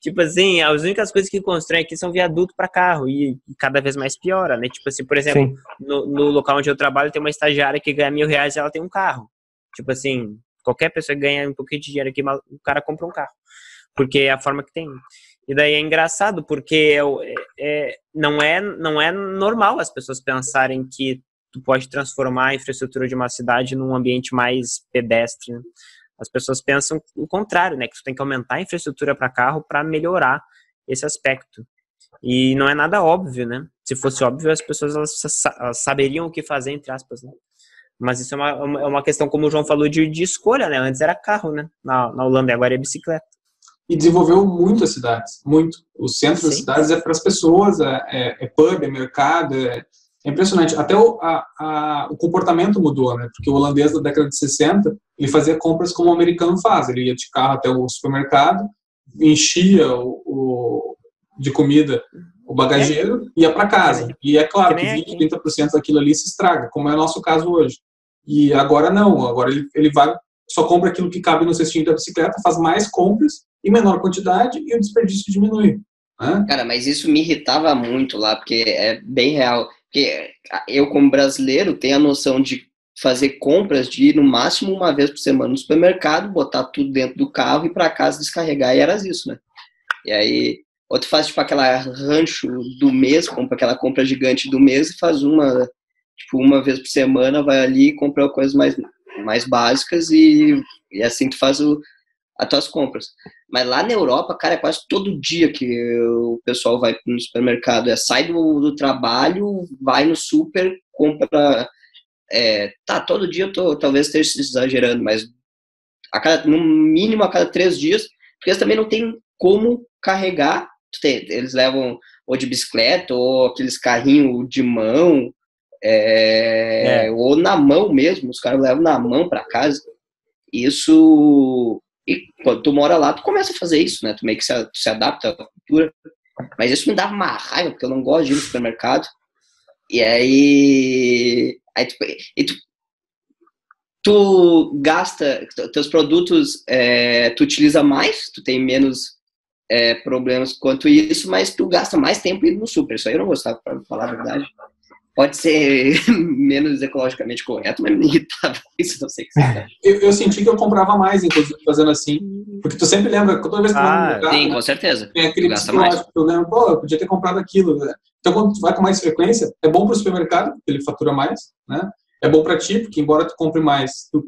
Tipo assim, as únicas coisas que constroem aqui são viaduto para carro, e cada vez mais piora, né? Tipo assim, por exemplo, no, no, local onde eu trabalho tem uma estagiária que ganha mil reais e ela tem um carro. Tipo assim, qualquer pessoa que ganha um pouquinho de dinheiro aqui, o cara compra um carro. Porque é a forma que tem. E daí é engraçado, porque é, é, não, é, não é normal as pessoas pensarem que tu pode transformar a infraestrutura de uma cidade num ambiente mais pedestre. Né? As pessoas pensam o contrário, né? Que tu tem que aumentar a infraestrutura para carro para melhorar esse aspecto. E não é nada óbvio, né? Se fosse óbvio, as pessoas elas, elas saberiam o que fazer, entre aspas, né? Mas isso é uma, é uma questão, como o João falou, de, de escolha, né? Antes era carro, né? Na, na Holanda, agora é bicicleta e desenvolveu muito as cidades, muito. O centro Sim. das cidades é para as pessoas, é, é, é, pub, é mercado, é, é impressionante. Até o, a, a, o comportamento mudou, né? Porque o holandês da década de 60, ele fazia compras como o americano faz. Ele ia de carro até o supermercado, enchia o, o de comida o bagageiro e ia para casa. E é claro que 20, 30% daquilo ali se estraga, como é o nosso caso hoje. E agora não, agora ele, ele vai só compra aquilo que cabe no cestinho da bicicleta, faz mais compras em menor quantidade e o desperdício diminui. Né? Cara, mas isso me irritava muito lá, porque é bem real. Porque eu, como brasileiro, tenho a noção de fazer compras de ir no máximo uma vez por semana no supermercado, botar tudo dentro do carro e para casa descarregar, e era isso, né? E aí, outro faz tipo aquela rancho do mês, compra aquela compra gigante do mês e faz uma, tipo, uma vez por semana, vai ali e compra coisas mais mais básicas e, e assim tu faz o, as tuas compras. Mas lá na Europa, cara, é quase todo dia que o pessoal vai no supermercado. É, sai do, do trabalho, vai no super, compra. É, tá, todo dia eu tô, talvez esteja exagerando, mas a cada, no mínimo a cada três dias, porque eles também não tem como carregar. Eles levam ou de bicicleta, ou aqueles carrinhos de mão, é, é. Ou na mão mesmo, os caras levam na mão para casa. Isso. E quando tu mora lá, tu começa a fazer isso, né? Tu meio que se, se adapta à cultura. Mas isso me dava uma raiva, porque eu não gosto de ir no supermercado. E aí. aí tu, e tu, tu gasta. Teus produtos, é, tu utiliza mais, tu tem menos é, problemas quanto isso, mas tu gasta mais tempo indo no super. Isso aí eu não gostava, pra falar a verdade pode ser <laughs> menos ecologicamente correto, mas me irritava isso, não sei o que você eu, eu senti que eu comprava mais, inclusive, fazendo assim, porque tu sempre lembra, toda vez que ah, tu vai Sim, né, com certeza. Tem aquele psicológico, eu lembro, pô, eu podia ter comprado aquilo, né? Então, quando tu vai com mais frequência, é bom para o supermercado, porque ele fatura mais, né? É bom para ti, porque embora tu compre mais, tu,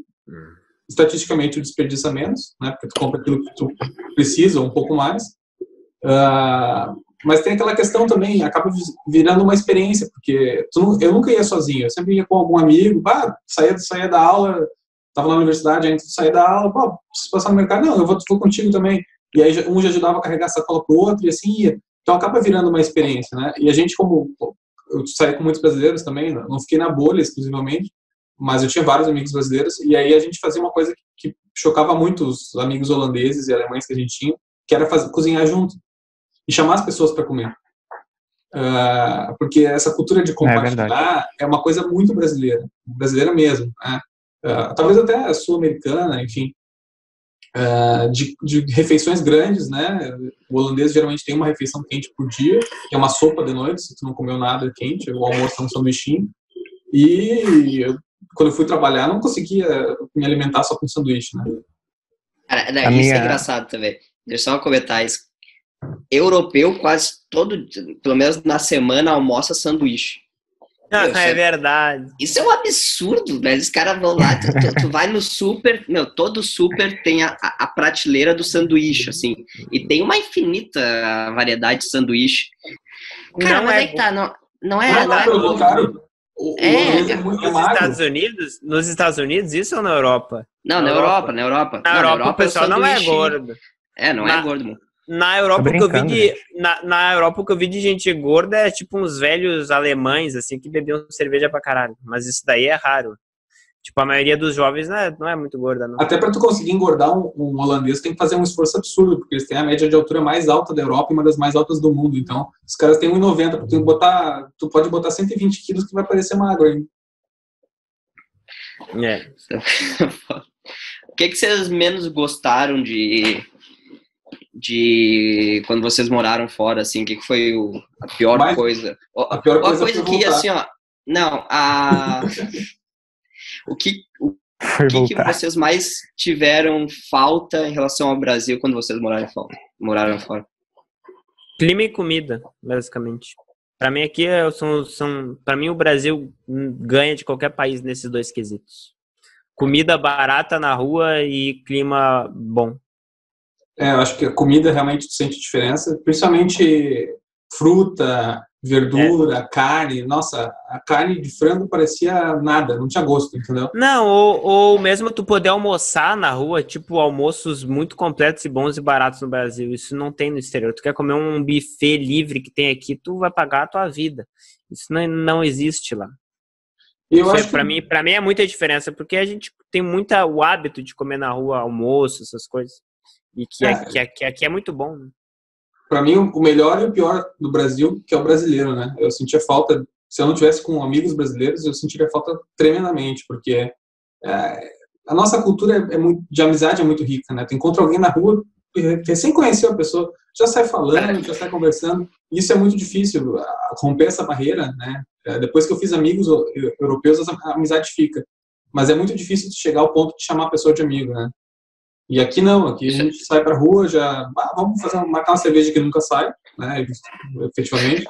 estatisticamente tu desperdiça menos, né? Porque tu compra aquilo que tu precisa, ou um pouco mais. Uh, mas tem aquela questão também, acaba virando uma experiência, porque eu nunca ia sozinho, eu sempre ia com algum amigo, bah, saía, saía da aula, estava na universidade, a saía da aula, pô, se passar no mercado, não, eu vou, vou contigo também. E aí um já ajudava a carregar a sacola pro outro, e assim ia. Então acaba virando uma experiência, né? E a gente, como eu saí com muitos brasileiros também, não fiquei na bolha exclusivamente, mas eu tinha vários amigos brasileiros, e aí a gente fazia uma coisa que, que chocava muito os amigos holandeses e alemães que a gente tinha, que era fazer, cozinhar junto e chamar as pessoas para comer. Uh, porque essa cultura de é compartilhar é, é, uma coisa muito brasileira, brasileira mesmo. Né? Uh, talvez até sul-americana, enfim, uh, de, de, refeições grandes, né? O holandês geralmente tem uma refeição quente por dia, que é uma sopa de noite, se tu não comeu nada quente, o almoço é um sanduichinho. E eu, quando eu fui trabalhar, não conseguia me alimentar só com sanduíche, né? Cara, não, isso é minha... é engraçado também. Deixa eu só comentar isso europeu quase todo, pelo menos na semana, almoça sanduíche. Ah, meu, é verdade. Isso é um absurdo, velho. Os caras vão lá, tu, tu, tu, vai no super, meu, todo super tem a, a, prateleira do sanduíche, assim. E tem uma infinita variedade de sanduíche. Cara, não mas é aí que tá, não, não é. Não, não é, caro. é, é, nos Estados Unidos, nos Estados Unidos, isso ou na Europa? Não, na, na Europa, Europa, na Europa. Na, Europa, Europa, o pessoal não é gordo. É, não é na, é gordo, mano. Na Europa, que eu vi de, na, na Europa, o que eu vi de gente gorda é tipo uns velhos alemães, assim, que bebiam cerveja pra caralho. Mas isso daí é raro. Tipo, a maioria dos jovens não é, não é muito gorda, não. Até para tu conseguir engordar um, um, holandês, tem que fazer um esforço absurdo, porque eles têm a média de altura mais alta da Europa e uma das mais altas do mundo. Então, os caras têm 1,90. Tu, botar, tu pode botar 120 quilos que vai parecer magro hein? É. <laughs> o que, que vocês menos gostaram de, de quando vocês moraram fora, assim? O que, que foi o, a pior Mas, coisa? A pior coisa, coisa que, assim, ó... Não, a... <laughs> O que, o que, que, vocês mais tiveram falta em relação ao Brasil quando vocês moraram fora? Moraram fora? Clima e comida, basicamente. Para mim aqui é, são, são para mim o Brasil ganha de qualquer país nesses dois quesitos. Comida barata na rua e clima bom. É, eu acho que a comida realmente sente diferença, principalmente fruta, verdura, é. carne. Nossa, a carne de frango parecia nada, não tinha gosto, entendeu? Não, ou, ou mesmo tu poder almoçar na rua, tipo almoços muito completos e bons e baratos no Brasil. Isso não tem no exterior. Tu quer comer um buffet livre que tem aqui, tu vai pagar a tua vida. Isso não, não existe lá. Eu acho para que... mim, para mim é muita diferença, porque a gente tem muita o hábito de comer na rua almoço, essas coisas. E que, é. aqui, aqui, aqui é muito bom. Né? para mim, o melhor e o pior do Brasil, que é o brasileiro, né? Eu sentia falta, se eu não tivesse com amigos brasileiros, eu sentiria falta tremendamente, porque é, a nossa cultura é, é muito, de amizade é muito rica, né? Tu encontra alguém na rua, recém conheceu a pessoa, já sai falando, já sai conversando. Isso é muito difícil, romper essa barreira, né? É, depois que eu fiz amigos europeus, a amizade fica. Mas é muito difícil chegar ao ponto de chamar a pessoa de amigo, né? E aqui não, aqui a gente sai pra rua, já ah, vamos fazer marcar uma cerveja que nunca sai, né, efetivamente.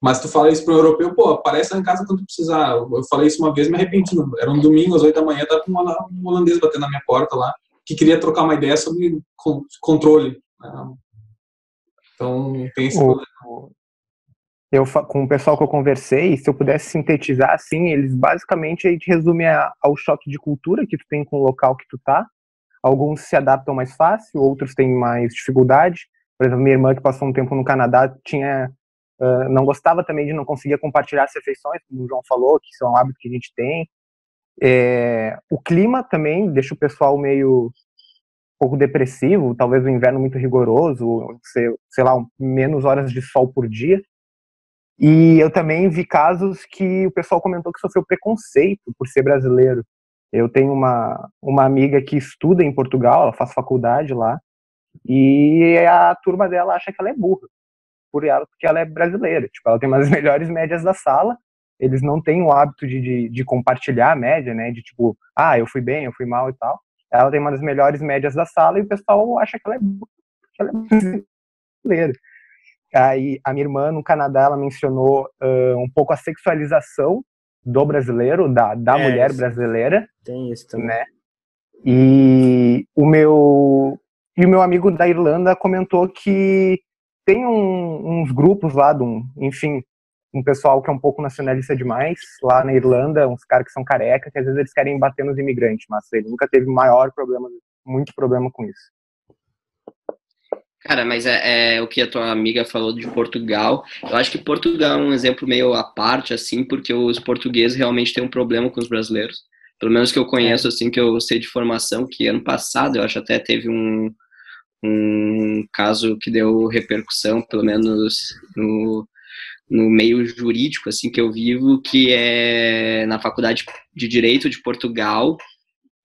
Mas tu fala isso para um europeu, pô, aparece lá em casa quando tu precisar. Eu falei isso uma vez me arrependi. Era um domingo, às oito da manhã, tava um holandês batendo na minha porta lá, que queria trocar uma ideia sobre controle. Né? Então, tem esse problema. Eu, com o pessoal que eu conversei, se eu pudesse sintetizar, assim, eles basicamente a gente resume ao choque de cultura que tu tem com o local que tu tá, Alguns se adaptam mais fácil, outros têm mais dificuldade. Por exemplo, minha irmã que passou um tempo no Canadá tinha uh, não gostava também de não conseguir compartilhar as refeições, como o João falou, que são é um hábito que a gente tem. É, o clima também deixa o pessoal meio um pouco depressivo, talvez o inverno muito rigoroso, sei, sei lá, menos horas de sol por dia. E eu também vi casos que o pessoal comentou que sofreu preconceito por ser brasileiro. Eu tenho uma, uma amiga que estuda em Portugal, ela faz faculdade lá, e a turma dela acha que ela é burra, por ela, porque ela é brasileira. Tipo, ela tem umas <laughs> melhores médias da sala, eles não têm o hábito de, de, de, compartilhar a média, né? De tipo, ah, eu fui bem, eu fui mal e tal. Ela tem uma das melhores médias da sala e o pessoal acha que ela é, que ela é brasileira. Aí a minha irmã no Canadá ela mencionou uh, um pouco a sexualização do brasileiro, da, da é, mulher brasileira. Tem isso também. Né? E o meu e o meu amigo da Irlanda comentou que tem um, uns grupos lá, de um, enfim, um pessoal que é um pouco nacionalista demais lá na Irlanda, uns caras que são careca, que às vezes eles querem bater nos imigrantes, mas ele nunca teve maior problema, muito problema com isso. Cara, mas é, é, o que a tua amiga falou de Portugal. Eu acho que Portugal é um exemplo meio à parte, assim, porque os portugueses realmente têm um problema com os brasileiros. Pelo menos que eu conheço, é. assim, que eu sei de formação, que ano passado eu acho até teve um, um caso que deu repercussão, pelo menos no, no meio jurídico, assim, que eu vivo, que é na Faculdade de Direito de Portugal.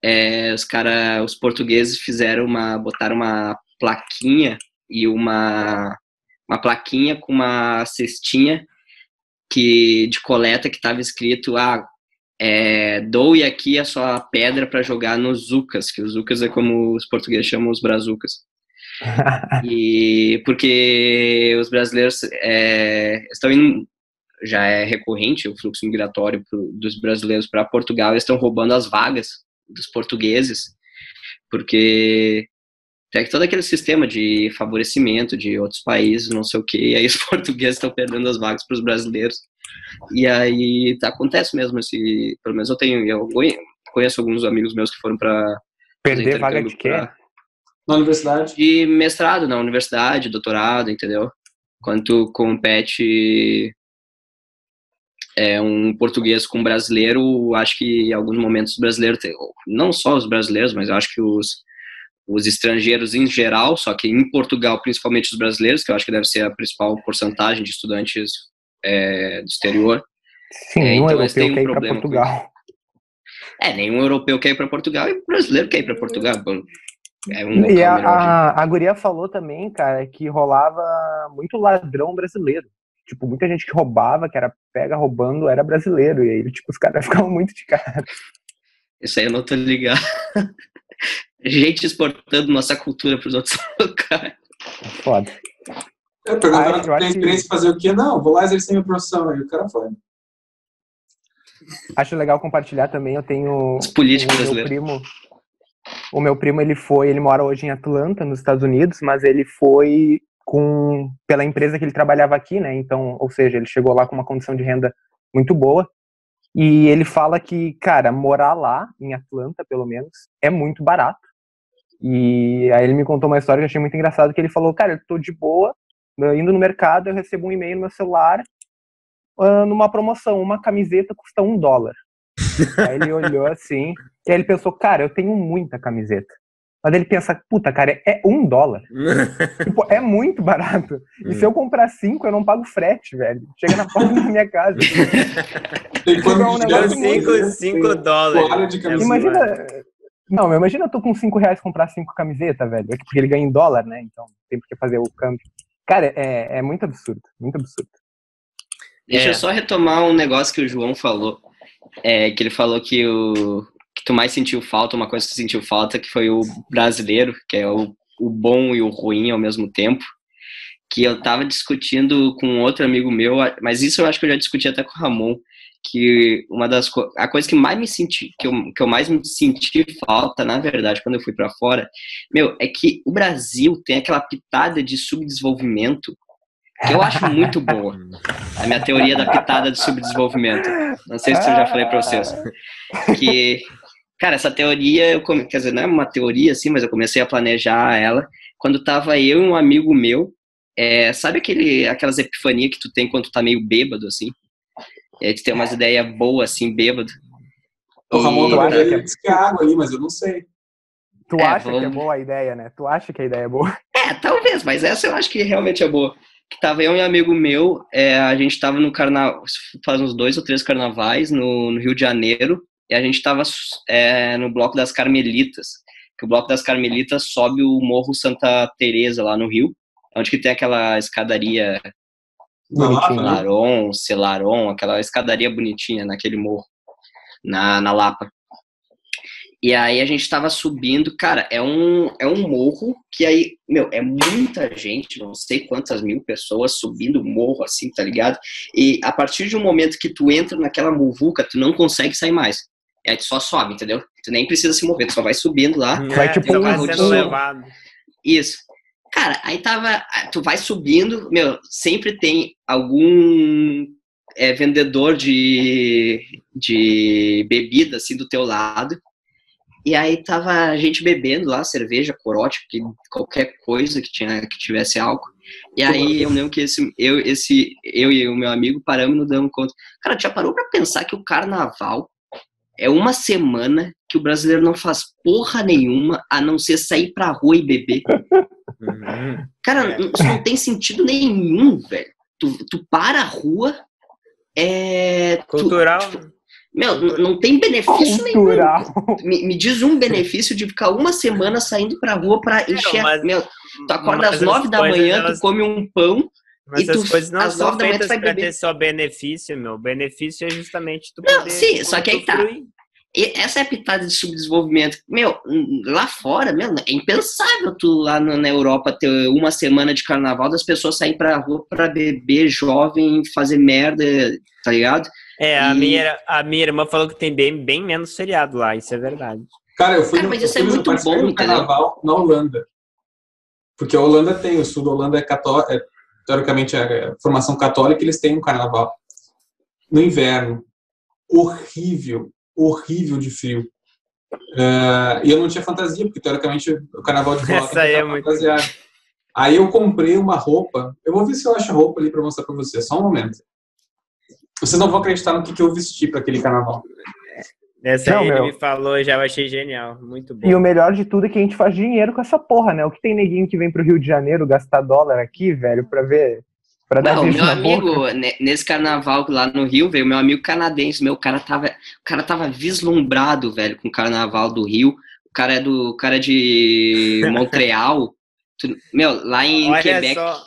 É, os cara, os portugueses fizeram uma, botaram uma plaquinha e uma, uma plaquinha com uma cestinha que de coleta que estava escrito ah, é, doe aqui a sua pedra para jogar nos zucas, que os zucas é como os portugueses chamam os brazucas. <laughs> e porque os brasileiros é, estão indo, já é recorrente o fluxo migratório pro, dos brasileiros para Portugal, eles estão roubando as vagas dos portugueses, porque tem todo aquele sistema de favorecimento de outros países, não sei o quê, e aí os <laughs> portugueses estão perdendo as vagas para os brasileiros. E aí tá, acontece mesmo esse, pelo menos eu tenho, eu conheço alguns amigos meus que foram para perder vaga de quê? Pra, na universidade? De mestrado na universidade, doutorado, entendeu? Quando tu compete é, um português com brasileiro, acho que em alguns momentos os brasileiros, não só os brasileiros, mas acho que os, os estrangeiros em geral, só que em Portugal, principalmente os brasileiros, que eu acho que deve ser a principal porcentagem de estudantes é, do exterior. Sim, é, então europeu quer ir para Portugal. É, nenhum europeu quer ir para Portugal e brasileiro quer ir para Portugal. É um e a, a, a guria falou também, cara, que rolava muito ladrão brasileiro. Tipo, muita gente que roubava, que era pega roubando, era brasileiro. E aí, tipo, os caras <laughs> ficavam muito de cara. Isso aí eu não tô ligado. Gente exportando nossa cultura para os outros <laughs> lugares. Foda. Eu perguntaram ah, tem experiência que... fazer o quê? Não, vou lá exercer minha profissão. Aí o cara foi. Acho legal compartilhar também. Eu tenho. Os políticos o meu primo. O meu primo, ele foi. Ele mora hoje em Atlanta, nos Estados Unidos, mas ele foi com pela empresa que ele trabalhava aqui, né? Então, ou seja, ele chegou lá com uma condição de renda muito boa. E ele fala que, cara, morar lá, em Atlanta, pelo menos, é muito barato. E aí ele me contou uma história que eu achei muito engraçado, que ele falou, cara, eu tô de boa, indo no mercado, eu recebo um e-mail no meu celular, uh, numa promoção, uma camiseta custa um dólar. <laughs> aí ele olhou assim, e aí ele pensou, cara, eu tenho muita camiseta. Mas ele pensa, puta, cara, é um dólar. <laughs> tipo, é muito barato. E se eu comprar cinco, eu não pago frete, velho. Chega na porta <laughs> da minha casa. Tem quando tipo, é um cinco, cinco dólares. Imagina, não, imagina eu tô com 5 reais comprar 5 camisetas, velho. É porque ele ganha em dólar, né? Então tem que fazer o câmbio. Cara, é, é muito absurdo, muito absurdo. Deixa é. eu só retomar um negócio que o João falou. É, que ele falou que o que tu mais sentiu falta, uma coisa que tu sentiu falta, que foi o brasileiro, que é o, o bom e o ruim ao mesmo tempo. Que eu tava discutindo com outro amigo meu, mas isso eu acho que eu já discuti até com o Ramon, que uma das a coisa que mais me senti que eu, que eu mais me senti falta na verdade quando eu fui para fora meu é que o Brasil tem aquela pitada de subdesenvolvimento que eu acho muito boa. <laughs> A minha teoria da pitada de subdesenvolvimento. Não sei se eu já falei para vocês. Que cara essa teoria eu quer dizer não é uma teoria assim mas eu comecei a planejar ela quando tava eu e um amigo meu. É, sabe aquele aquelas epifanias que tu tem quando tu tá meio bêbado assim e aí tu tem umas ideias boas, assim, bêbado. O Ramon tá ele disse que é água ali, mas eu não sei. Tu é, acha vamos... que é boa a ideia, né? Tu acha que a ideia é boa? É, talvez, mas essa eu acho que realmente é boa. Que tava eu e um amigo meu, é, a gente tava no carnaval, faz uns dois ou três carnavais no, no Rio de Janeiro, e a gente tava é, no Bloco das Carmelitas, que o Bloco das Carmelitas sobe o Morro Santa Teresa lá no Rio, onde que tem aquela escadaria Bonitinho. Laron, Celaron, aquela escadaria bonitinha naquele morro, na, na Lapa. E aí a gente tava subindo, cara, é um, é um morro que aí, meu, é muita gente, não sei quantas mil pessoas subindo o morro assim, tá ligado? E a partir de um momento que tu entra naquela muvuca, tu não consegue sair mais. É, tu só sobe, entendeu? Tu nem precisa se mover, tu só vai subindo lá. Vai tipo um vai sendo levado. Isso. Cara, aí tava. Tu vai subindo, meu, sempre tem algum é, vendedor de, de bebida assim do teu lado. E aí tava a gente bebendo lá, cerveja, corote, qualquer coisa que, tinha, que tivesse álcool. E aí eu lembro que esse, eu, esse, eu e o meu amigo paramos e nos damos conta. Cara, já parou pra pensar que o carnaval é uma semana que o brasileiro não faz porra nenhuma a não ser sair pra rua e beber. Uhum. Cara, isso não tem sentido nenhum, velho. Tu, tu para a rua, é. Cultural. Tu, tipo, meu, não tem benefício Cultural. nenhum. Me, me, diz um benefício de ficar uma semana saindo pra rua pra encher. Mas, meu, tu acorda às nove da manhã, elas... tu come um pão. Mas as coisas não são feitas para ter só benefício, meu. O benefício é justamente tu não, Sim, só que aí tá essa é a pitada de subdesenvolvimento. Meu, lá fora, meu, é impensável tu lá na Europa ter uma semana de carnaval das pessoas saírem pra rua pra beber jovem, fazer merda, tá ligado? É, a, minha, a minha irmã falou que tem bem, bem menos feriado lá, isso é verdade. Cara, eu fui Cara, no, mas isso é muito bom, no carnaval na Holanda. Porque a Holanda tem, o sul da Holanda é católico, é, teoricamente é formação católica, eles têm um carnaval. No inverno, horrível, horrível de frio. Uh, e eu não tinha fantasia, porque teoricamente o carnaval de Essa aí é muito... fantasiado. Aí eu comprei uma roupa. Eu vou ver se eu acho a roupa ali para mostrar para você. Só um momento. Vocês não vão acreditar no que, que eu vesti para aquele carnaval. Essa Não, aí ele meu. me falou, já eu achei genial. Muito bom. E o melhor de tudo é que a gente faz dinheiro com essa porra, né? O que tem neguinho que vem pro Rio de Janeiro gastar dólar aqui, velho, pra ver. Pra dar Não, meu amigo, boca. ne- nesse carnaval lá no Rio, veio meu amigo canadense, meu, o cara tava, o cara tava vislumbrado, velho, com o carnaval do Rio. O cara é do, o cara é de <laughs> Montreal. Tu- meu, lá em Olha Quebec. só,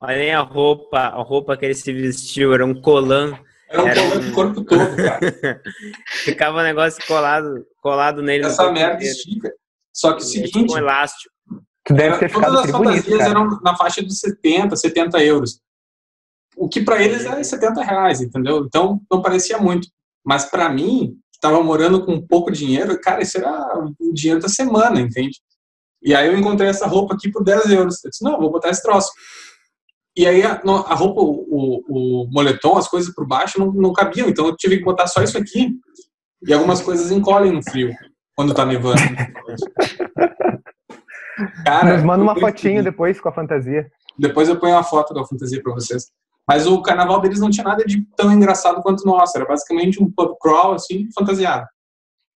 olha a roupa, a roupa que ele se vestiu, era um colã. Era um Era colã um- do corpo todo, <laughs> cara. Ficava um negócio colado, colado nele. Essa merda inteiro. estica. Só que o É seguinte, tipo um elástico. Tu deve ter todas as bonito, fantasias cara. eram na faixa dos 70, 70 euros. O que pra eles é 70 reais, entendeu? Então não parecia muito. Mas pra mim, que tava morando com pouco dinheiro, cara, isso era o dinheiro da semana, entende? E aí eu encontrei essa roupa aqui por 10 euros. Eu disse, não, vou botar esse troço. E aí a, a roupa, o, o, moletom, as coisas por baixo não, não cabiam, então eu tive que botar só isso aqui. E algumas coisas encolhem no frio, quando tá nevando. <laughs> Cara, Nos manda uma fotinho depois com a fantasia. depois eu ponho uma foto da fantasia pra vocês. Mas o carnaval deles não tinha nada de tão engraçado quanto o nosso. Era basicamente um pub crawl, assim, fantasiado.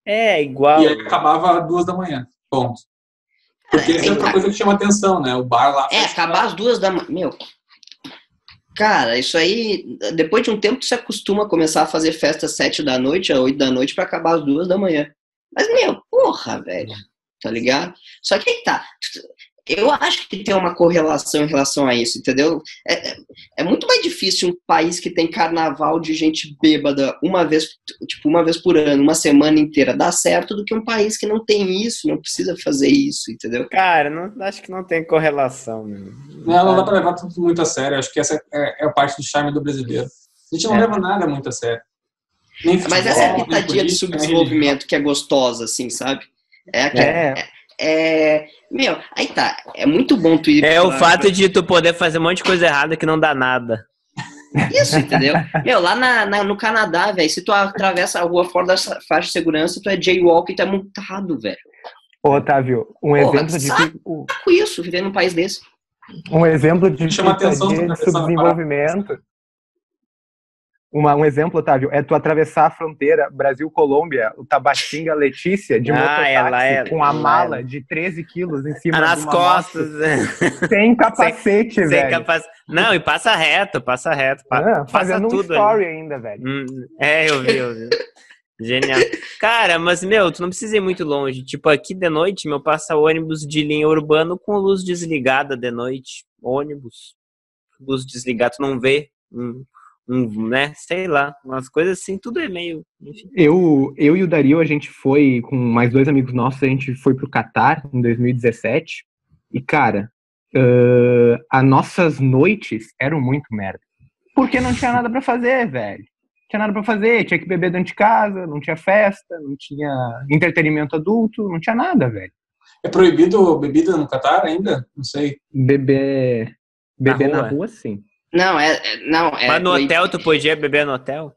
É, igual. E aí acabava às duas da manhã. Ponto. Porque essa é outra coisa que chama atenção, né? O bar lá. É, acabar às duas da manhã. Meu. Cara, isso aí, depois de um tempo, se acostuma a começar a fazer festa às sete da noite, às oito da noite, pra acabar às duas da manhã. Mas, meu, porra, velho. Tá ligado? Só que aí tá. Eu acho que tem uma correlação em relação a isso, entendeu? É, é- é muito mais difícil um país que tem carnaval de gente bêbada uma vez, tipo, uma vez por ano, uma semana inteira, dar certo do que um país que não tem isso, não precisa fazer isso, entendeu? Cara, não, acho que não tem correlação. Meu. Não, não dá pra levar tudo muito a sério. Acho que essa é, é a parte do charme do brasileiro. A gente não É. leva nada muito a sério. Nem Mas essa é a futebol, pitadinha de política, subdesenvolvimento que é gostosa, assim, sabe? É, que- É, é, Meu, aí tá. É muito bom tu ir. É o pra- fato de tu poder fazer um monte de coisa errada que não dá nada. Isso, entendeu? Meu, lá na, na- no Canadá, velho, se tu atravessa a rua fora da faixa de segurança, tu é jaywalk e tu é multado, velho. Ô, Otávio, um Porra, exemplo de o- Com isso, viver num país desse. um exemplo de Chama atenção pra de atenção na subdesenvolvimento. Uma, um exemplo, Otávio, é tu atravessar a fronteira Brasil-Colômbia, o Tabatinga Letícia, de Ah, mototáxi, ela é- com a mala é. de 13 quilos em cima nas costas. né? moto, <laughs> sem capacete, Sem velho. capaz... Não, e passa reto, passa reto. pa- Ah, passa fazendo um tudo story ali. ainda, velho. Hum, é, eu vi, eu vi. Genial. Cara, mas, meu, tu não precisa ir muito longe. Tipo, aqui de noite, meu, passa ônibus de linha urbano com luz desligada de noite. Ônibus. Luz desligada, tu não vê. Um, um, né? Sei lá. Umas coisas assim, tudo é meio. Enfim. Eu, eu e o Dario, a gente foi com mais dois amigos nossos, a gente foi pro Catar em 2017. E, cara, ah, as nossas noites eram muito merda. Porque não tinha nada pra fazer, velho. Não tinha nada pra fazer, tinha que beber dentro de casa, não tinha festa, não tinha entretenimento adulto, não tinha nada, velho. É proibido bebida no Catar ainda? Não sei. Beber, beber na rua? rua, sim. Não, é. é- não, é mas no hotel, tu podia beber no hotel?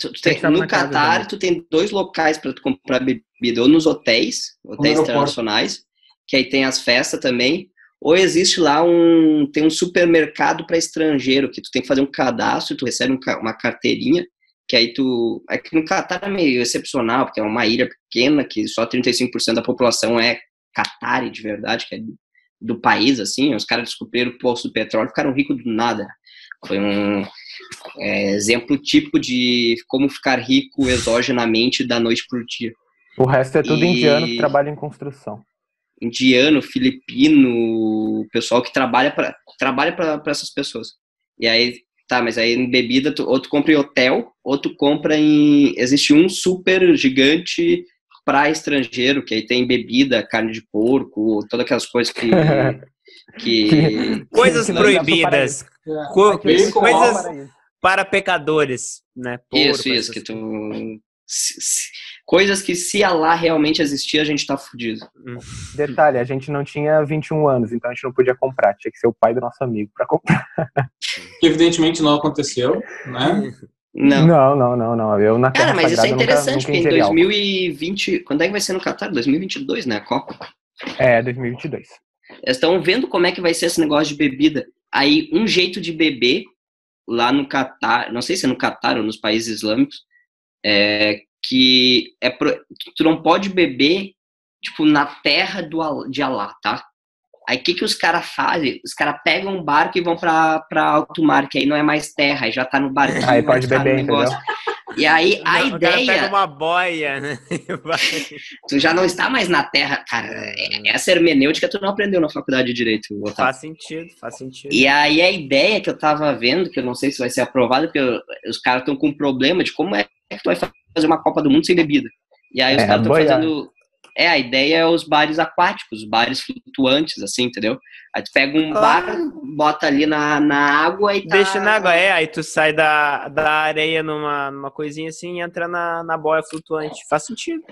tu- tu Tem tem- no Catar, tu tem dois locais para tu comprar bebida, ou nos hotéis, hotéis internacionais, que aí tem as festas também, ou existe lá um tem um supermercado para estrangeiro que tu tem que fazer um cadastro, tu recebe um uma carteirinha, que aí tu é que no Catar é meio excepcional, porque é uma ilha pequena que só 35% da população é catari de verdade, que é do, do país assim, os caras descobriram o poço do petróleo, e ficaram ricos do nada. Foi um é, exemplo típico de como ficar rico exogenamente da noite pro dia. O resto é tudo E- indiano que trabalha em construção. Indiano, filipino, pessoal que trabalha para trabalha para essas pessoas. E aí, tá, mas aí em bebida, tu, ou tu compra em hotel, ou tu compra em. Existe um super gigante para estrangeiro, que aí tem bebida, carne de porco, todas aquelas coisas que. <laughs> <laughs> que Coisas Que proibidas. É. Co- coisas para pecadores, né? Porco, isso, isso, que tu. se- se- Coisas que se Allah realmente existir, a gente tá fudido. Detalhe, a gente não tinha 21 anos, então a gente não podia comprar. Tinha que ser o pai do nosso amigo pra comprar. Que <laughs> evidentemente não aconteceu, né? Não. Não, não, não, não. Eu na Cara, mas isso é Sagrada nunca- interessante, nunca porque em ingeri álcool. 2020. Quando é que vai ser no Qatar? 2022, né? A Copa. É, 2022. Estão vendo como é que vai ser esse negócio de bebida. Aí, um jeito de beber lá no Catar, não sei se é no Catar ou nos países islâmicos, é, que é pro, tu não pode beber tipo na terra do de Alá, tá? Aí o que que os caras fazem? Os caras pegam um barco e vão para para alto mar, que aí não é mais terra, aí já tá no barco. Aí pode beber, entendeu? E aí a O cara ideia pega uma boia, né? <laughs> Vai. tu já não está mais na terra, cara. Essa hermenêutica tu não aprendeu na faculdade de direito, Otávio. Faz sentido, faz sentido. E aí a ideia que eu tava vendo, que eu não sei se vai ser aprovada, porque eu- os caras estão com um problema de como é que tu vai fazer uma Copa do Mundo sem bebida. E aí os É, caras estão fazendo. É, a ideia é os bares aquáticos, bares flutuantes, assim, entendeu? Aí tu pega um Ah. bar, bota ali na, na água e tá... Deixa na água, é, aí tu sai da, da areia numa, numa coisinha assim e entra na, na boia flutuante. Faz sentido.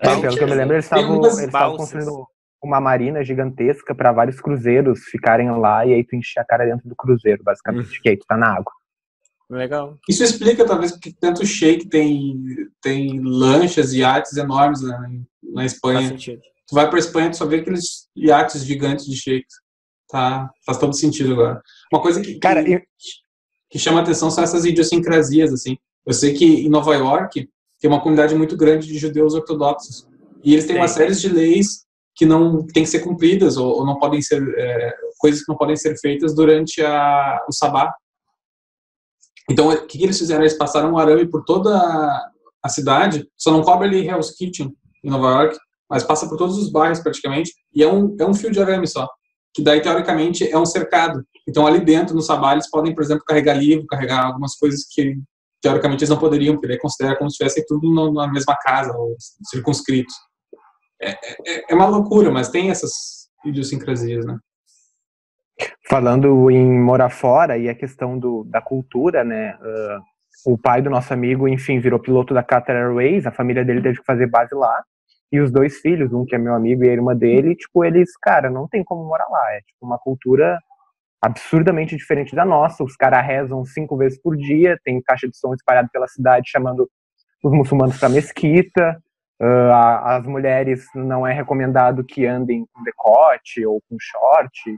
É, pelo que eu me lembro, eles estavam eles estavam construindo uma marina gigantesca para vários cruzeiros ficarem lá e aí tu encher a cara dentro do cruzeiro, basicamente, que aí tu tá na água. Legal. Isso explica, talvez, porque tanto shake tem, tem lanchas e iates enormes na, na Faz Espanha. sentido. Tu vai pra Espanha, tu só vê aqueles iates gigantes de shakes. Tá, faz todo sentido agora. Uma coisa que, Cara, que, e- que chama atenção são essas idiosincrasias, assim. Eu sei que em Nova York tem uma comunidade muito grande de judeus ortodoxos. E eles têm Tem. uma série de leis que não têm que ser cumpridas ou, ou não podem ser é, coisas que não podem ser feitas durante a, o sabá. Então, o que, eles fizeram? Eles passaram um arame por toda a, cidade, só não cobre ali Hell's Kitchen, em Nova York, mas passa por todos os bairros praticamente, e é um, é um fio de arame só, que daí, teoricamente, é um cercado. Então, ali dentro, no sabá, eles podem, por exemplo, carregar livro, carregar algumas coisas que, teoricamente, eles não poderiam, porque daí considera como se estivessem tudo na mesma casa, ou circunscritos. É, é, é uma loucura, mas tem essas idiosincrasias, né? Falando em morar fora e a questão do, da cultura, né? ah, o pai do nosso amigo, enfim, virou piloto da Qatar Airways, a família dele teve que fazer base lá. E os dois filhos, um que é meu amigo e a irmã dele, tipo, eles, cara, não tem como morar lá. É tipo uma cultura absurdamente diferente da nossa. Os caras rezam cinco vezes por dia, tem caixa de som espalhado pela cidade chamando os muçulmanos para mesquita. A- as mulheres não é recomendado que andem com decote ou com short.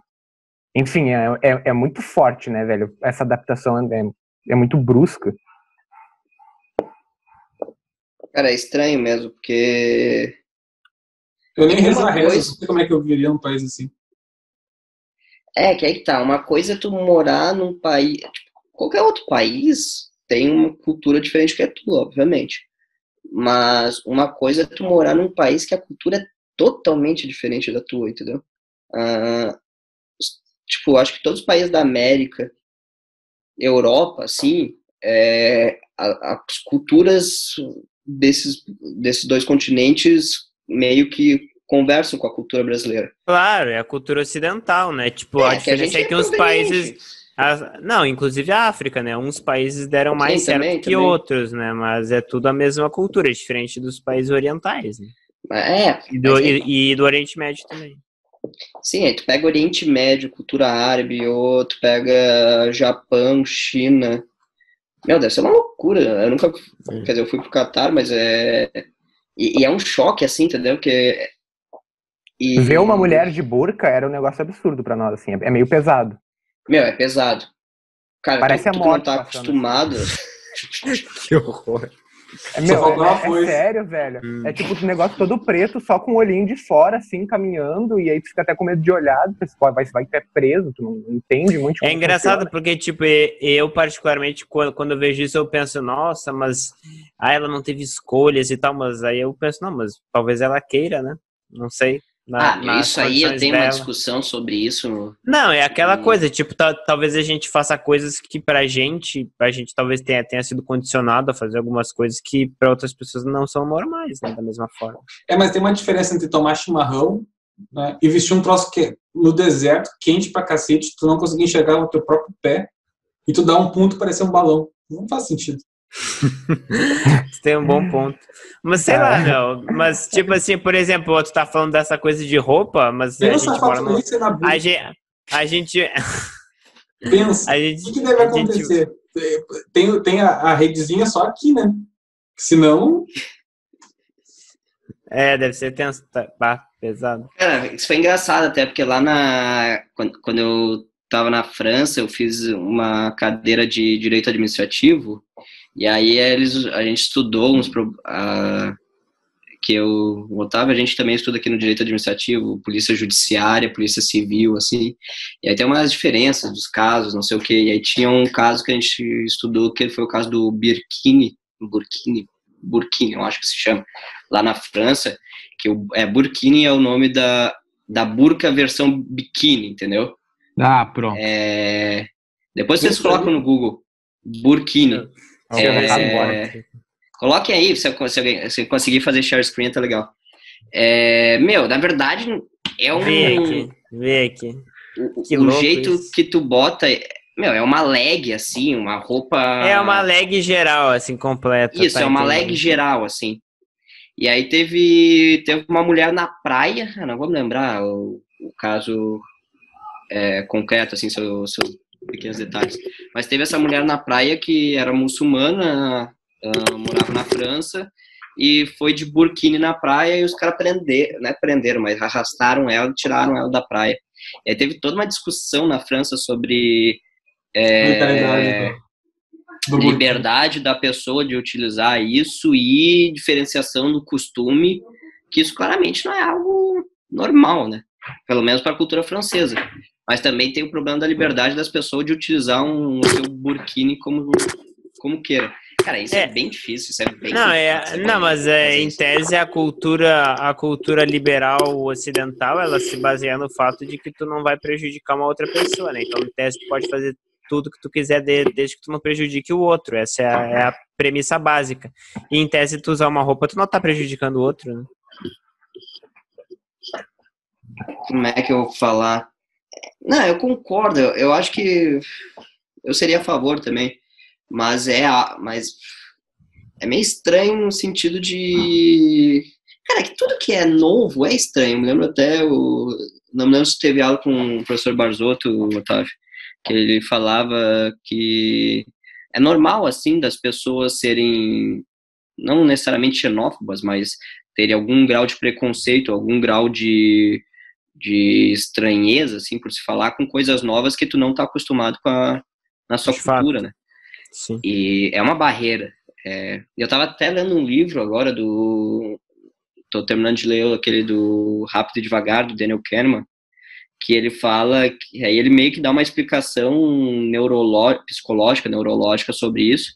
Enfim, é, é, é muito forte, né, velho? Essa adaptação é, é muito brusca. Cara, é estranho mesmo, porque Eu nem reza, coisa- não sei como é que eu viveria num país assim. É, que aí que tá. Uma coisa é tu morar num país. Tipo, qualquer outro país tem uma cultura diferente que a tua, obviamente. Mas uma coisa é tu morar num país que a cultura é totalmente diferente da tua, entendeu? Ah, s- tipo, acho que todos os países da América, Europa, assim, é, a- as culturas desses, desses dois continentes meio que conversam com a cultura brasileira. Claro, é a cultura ocidental, né? Tipo, a É, que a diferença gente é que uns proveniente. países. as- não, inclusive a África, né? Uns países deram mais Sim, certo também, que também. outros, né? Mas é tudo a mesma cultura, diferente dos países orientais, né? É, E do, é- e, e do Oriente Médio também. Sim, aí tu pega Oriente Médio, cultura árabe, ou tu pega Japão, China. Meu, deve ser uma loucura. Eu nunca. Sim. Quer dizer, eu fui pro Catar, mas é. E, e é um choque, assim, entendeu? Que. E, Ver uma mulher de burca era um negócio absurdo pra nós, assim. É meio pesado. Meu, é pesado. Cara, Parece tu, a tu que não morte tá passando. acostumado. <laughs> Que horror. É, meu, é, é- sério, velho. Hum. É tipo um negócio todo preto, só com o olhinho de fora, assim, caminhando, e aí tu fica até com medo de olhar, tu vai, vai, ter preso, tu não entende muito É engraçado funciona. porque, tipo, eu particularmente, quando, quando eu vejo isso, eu penso, nossa, mas ah, ela não teve escolhas e tal, mas aí eu penso, não, mas talvez ela queira, né? Não sei. Na- ah, isso aí eu tenho uma dela. discussão sobre isso. Não, é aquela Hum. coisa, tipo, ta- talvez a gente faça coisas que pra gente, a gente talvez tenha, tenha sido condicionado a fazer algumas coisas que pra outras pessoas não são normais, né, da mesma forma. É, mas tem uma diferença entre tomar chimarrão né, e vestir um troço que é no deserto, quente pra cacete, tu não conseguir enxergar o teu próprio pé e tu dá um ponto parecer um balão. Não faz sentido. Você tem um bom ponto. Mas sei É. lá, meu, mas tipo assim, por exemplo, tu tá falando dessa coisa de roupa, mas a Pensa gente mora no... isso na bunda. A gente... <laughs> A gente... Pensa. A O gente... que, que deve a gente- acontecer? Tem, tem a, a redezinha só aqui, né? Senão, É, deve ser tenso, tá, pesado. Cara, isso foi engraçado até, porque lá na. Quando, quando eu estava na França, eu fiz uma cadeira de direito administrativo, e aí eles, a gente estudou uns. Uh, que eu, o Otávio, a gente também estuda aqui no direito administrativo, polícia judiciária, polícia civil, assim, e aí tem umas diferenças dos casos, não sei o que, e aí tinha um caso que a gente estudou, que foi o caso do Birkini, Burkini, Burkini, eu acho que se chama, lá na França, que o, é, Burkini é o nome da, da burca versão biquíni, entendeu? Ah, pronto. É, depois vocês colocam no Google, Burkini. É, coloquem aí, se você conseguir fazer share screen, tá legal. É, meu, na verdade, é um... Vê aqui, vê aqui. Que o jeito isso. que tu bota meu, é uma leg, assim, uma roupa. É uma leg geral, assim, completa. Isso, tá é uma entendendo? leg geral, assim. E aí teve, teve uma mulher na praia, não vou me lembrar o, o caso é, concreto, assim, seus seu pequenos detalhes. Mas teve essa mulher na praia que era muçulmana, uh, morava na França, e foi de burkini na praia e os caras prenderam, não é prenderam, mas arrastaram ela e tiraram ela da praia. E aí teve toda uma discussão na França sobre é, liberdade da pessoa de utilizar isso e diferenciação do costume, que isso claramente não é algo normal, né? Pelo menos para a cultura francesa. Mas também tem o problema da liberdade das pessoas de utilizar um seu burkini como, como queira. Cara, isso é, é bem difícil, isso é bem Não, é, não mas é, em tese a cultura, a cultura liberal ocidental, ela se baseia no fato de que tu não vai prejudicar uma outra pessoa, né? Então, em tese, tu pode fazer tudo que tu quiser desde que tu não prejudique o outro. Essa é a, é a, premissa básica. E em tese, tu usar uma roupa, tu não tá prejudicando o outro, né? Como é que eu vou falar? Não, eu concordo. Eu, acho que eu seria a favor também. Mas é, mas é meio estranho no sentido de. Cara, que tudo que é novo é estranho. Eu me lembro até o. Não me lembro se teve aula com o professor Barzotto, Otávio que ele falava que é normal, assim, das pessoas serem, não necessariamente xenófobas, mas terem algum grau de preconceito, algum grau de, de estranheza, assim, por se falar com coisas novas que tu não está acostumado com a, na sua de cultura, fato. né? Sim. E é uma barreira. É, eu estava até lendo um livro agora do... Tô terminando de ler aquele do Rápido e Devagar, do Daniel Kahneman, que ele fala, que aí ele meio que dá uma explicação neurológica, psicológica, neurológica sobre isso,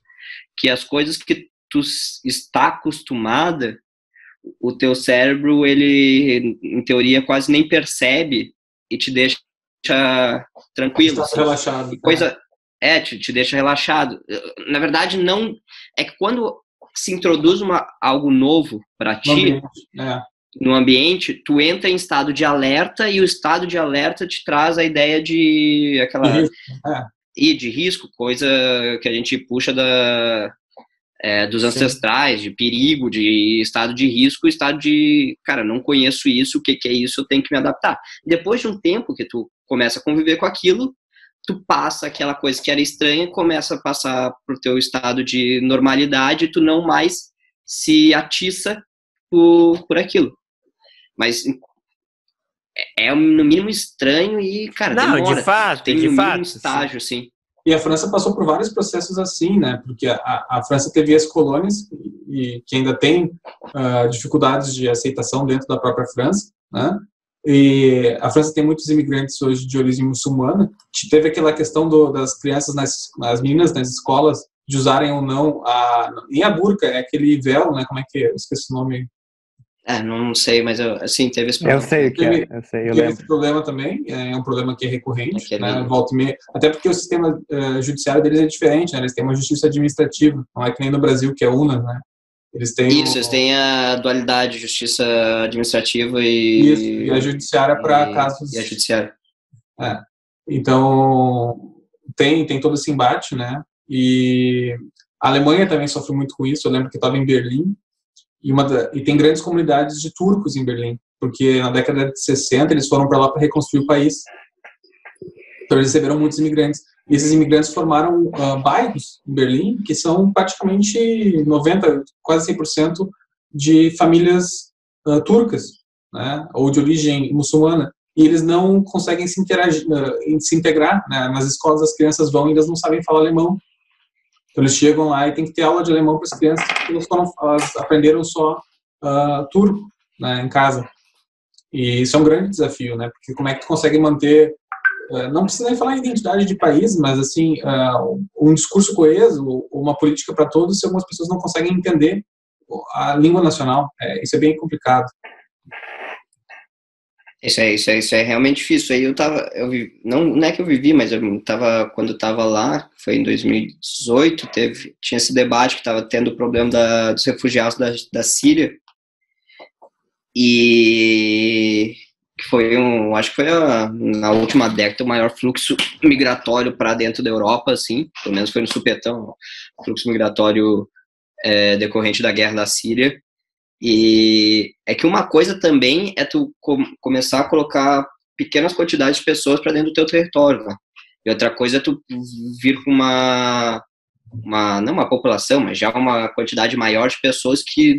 que as coisas que tu está acostumada, o teu cérebro, ele, em teoria, quase nem percebe e te deixa tranquilo. Assim. relaxado. Coisa, é, te, te deixa relaxado. Na verdade, não, é que quando se introduz uma, algo novo para ti, é no ambiente, tu entra em estado de alerta e o estado de alerta te traz a ideia de aquela de risco, é. e de risco coisa que a gente puxa da é, dos ancestrais, de perigo, de estado de risco, estado de, cara, não conheço isso, o que, que é isso, eu tenho que me adaptar. Depois de um tempo que tu começa a conviver com aquilo, tu passa aquela coisa que era estranha, começa a passar pro teu estado de normalidade, tu não mais se atiça por, por aquilo. Mas é, é no mínimo estranho e, cara, não, demora. de fato, tem de um fato, estágio, sim. E a França passou por vários processos assim, né? Porque a, a França teve as colônias e que ainda tem uh, dificuldades de aceitação dentro da própria França, né? E a França tem muitos imigrantes hoje de origem muçulmana. Teve aquela questão do, das crianças, nas, as meninas nas escolas, de usarem ou não a nem a burca, é aquele véu, né? Como é que é? Eu esqueci o nome é, não sei, mas eu, assim, teve esse problema. Eu sei o que é, eu sei, eu lembro. esse problema também, é um problema que é recorrente, é né, volta meia, até porque o sistema uh, judiciário deles é diferente, né, eles têm uma justiça administrativa, não é que nem no Brasil, que é UNA, né, eles têm... Isso, um, eles têm a dualidade, justiça administrativa e... Isso, e a judiciária para casos... E a judiciária. É, então, tem, tem todo esse embate, né, e a Alemanha também sofre muito com isso, eu lembro que estava em Berlim, e, uma e tem grandes comunidades de turcos em Berlim, porque na década de 60 eles foram para lá para reconstruir o país. Então eles receberam muitos imigrantes. E esses imigrantes formaram uh, bairros em Berlim, que são praticamente 90, quase 100% de famílias uh, turcas, né, ou de origem muçulmana. e eles não conseguem se, interagir, eh, se integrar. Né? Nas escolas as crianças vão e eles não sabem falar alemão. Então eles chegam lá e tem que ter aula de alemão para as crianças porque elas, foram, elas aprenderam só uh, turco né, em casa. E isso é um grande desafio, né? Porque como é que tu consegue manter uh, não precisa nem falar em identidade de país, mas assim uh, um discurso coeso, uma política para todos, se algumas pessoas não conseguem entender a língua nacional, é, isso é bem complicado. Isso é, isso é, isso é realmente difícil. Aí eu tava, eu não, não é que eu vivi, mas eu tava, quando eu tava lá, foi em 2018, teve, tinha esse debate que tava tendo o problema da, dos refugiados da, da Síria. E foi um, acho que foi a, na última década o maior fluxo migratório para dentro da Europa, assim, pelo menos foi no supetão, fluxo migratório é, decorrente da guerra da Síria. E é que uma coisa também é tu com, começar a colocar pequenas quantidades de pessoas para dentro do teu território, né? E outra coisa é tu vir com uma, uma, não uma população, mas já uma quantidade maior de pessoas que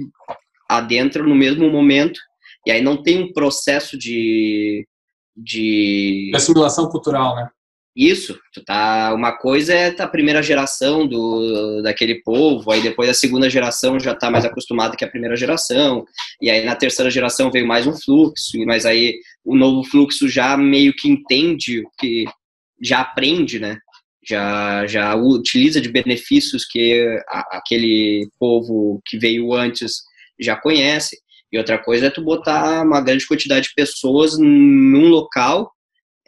adentram no mesmo momento, e aí não tem um processo de... de assimilação cultural, né? Isso, tu tá, uma coisa é a primeira geração do, daquele povo, aí depois a segunda geração já tá mais acostumada que a primeira geração, e aí na terceira geração veio mais um fluxo, mas aí o novo fluxo já meio que entende, que já aprende, né? Já, já utiliza de benefícios que a, aquele povo que veio antes já conhece. E outra coisa é tu botar uma grande quantidade de pessoas num local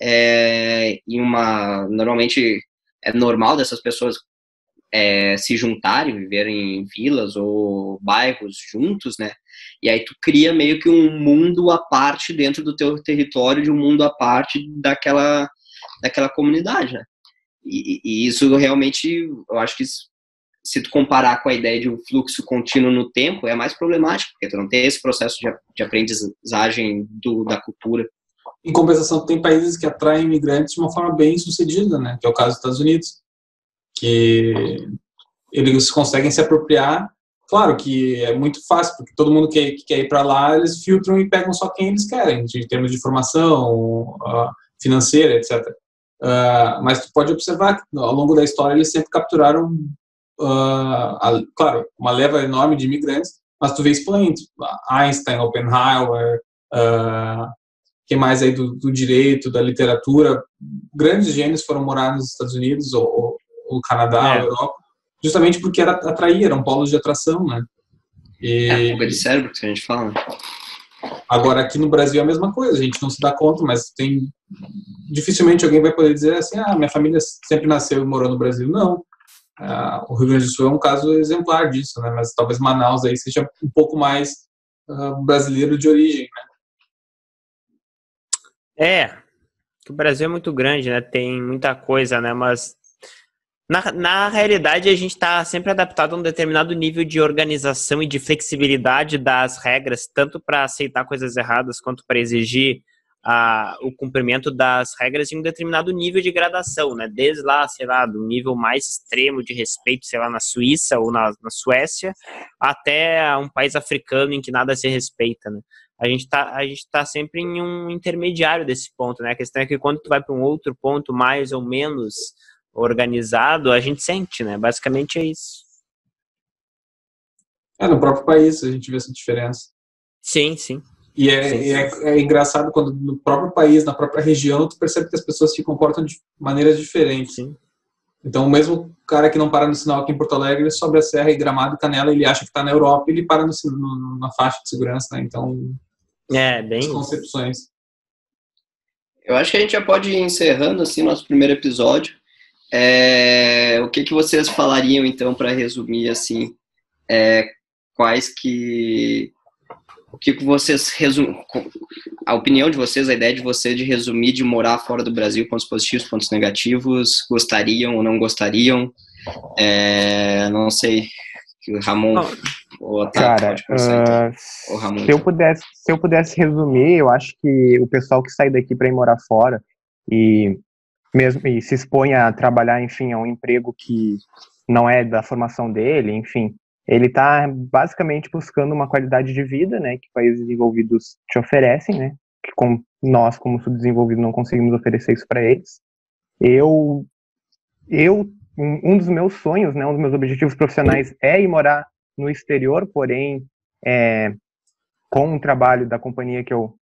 é, em uma normalmente é normal dessas pessoas é, se juntarem, viverem em vilas ou bairros juntos, né? E aí tu cria meio que um mundo à parte dentro do teu território, de um mundo à parte daquela daquela comunidade, né? E, e isso realmente, eu acho que se tu comparar com a ideia de um fluxo contínuo no tempo, é mais problemático, porque tu não tem esse processo de, de aprendizagem do, da cultura. Em compensação, tem países que atraem imigrantes de uma forma bem sucedida, né? Que é o caso dos Estados Unidos, que eles conseguem se apropriar. Claro que é muito fácil, porque todo mundo que, que quer ir para lá, eles filtram e pegam só quem eles querem, de termos de formação uh, financeira, etc. Uh, ah, mas tu pode observar que ao longo da história eles sempre capturaram, uh, a, claro, uma leva enorme de imigrantes, mas tu vê expoentes, Einstein, Oppenheimer, uh, que mais aí do, do, direito, da literatura, grandes gênios foram morar nos Estados Unidos ou, ou Canadá, é. ou Europa, justamente porque era atrair, eram polos de atração, né? E... É a fuga de cérebro que a gente fala. Né? Agora aqui no Brasil é a mesma coisa, a gente não se dá conta, mas tem dificilmente alguém vai poder dizer assim, ah, minha família sempre nasceu e morou no Brasil. Não. Ah, o Rio Grande do Sul é um caso exemplar disso, né? Mas talvez Manaus aí seja um pouco mais uh, brasileiro de origem, né? É, o Brasil é muito grande, né? Tem muita coisa, né? Mas na, na realidade a gente está sempre adaptado a um determinado nível de organização e de flexibilidade das regras, tanto para aceitar coisas erradas quanto para exigir a, o cumprimento das regras em um determinado nível de gradação, né? Desde lá, sei lá, do nível mais extremo de respeito, sei lá, na Suíça ou na, na Suécia, até um país africano em que nada se respeita, né? A gente está a gente tá sempre em um intermediário desse ponto, né? A questão é que quando tu vai para um outro ponto mais ou menos organizado, a gente sente, né? Basicamente é isso. É, no próprio país a gente vê essa diferença. Sim, sim. E é, sim, sim. é, é, engraçado quando no próprio país, na própria região, tu percebe que as pessoas se comportam de maneiras diferentes. Sim. Então, o mesmo cara que não para no sinal aqui em Porto Alegre, sobre a serra e Gramado e Canela, ele acha que está na Europa e ele para no, no, na faixa de segurança, né? Então, é, bem. concepções. Eu acho que a gente já pode ir encerrando assim nosso primeiro episódio. É, o que, que vocês falariam então para resumir assim é, quais que o que, que vocês resumem a opinião de vocês a ideia de vocês de resumir de morar fora do Brasil pontos positivos pontos negativos gostariam ou não gostariam é, não sei Ramon ou Cara, uh, se eu pudesse, se eu pudesse resumir, eu acho que o pessoal que sai daqui para ir morar fora e mesmo e se expõe a trabalhar, enfim, a um emprego que não é da formação dele, enfim, ele está basicamente buscando uma qualidade de vida, né, que países desenvolvidos te oferecem, né, com nós, como subdesenvolvido, não conseguimos oferecer isso para eles. Eu, eu um, um, dos meus sonhos, né, um dos meus objetivos profissionais é ir morar no exterior, porém, é, com o trabalho da companhia que eu,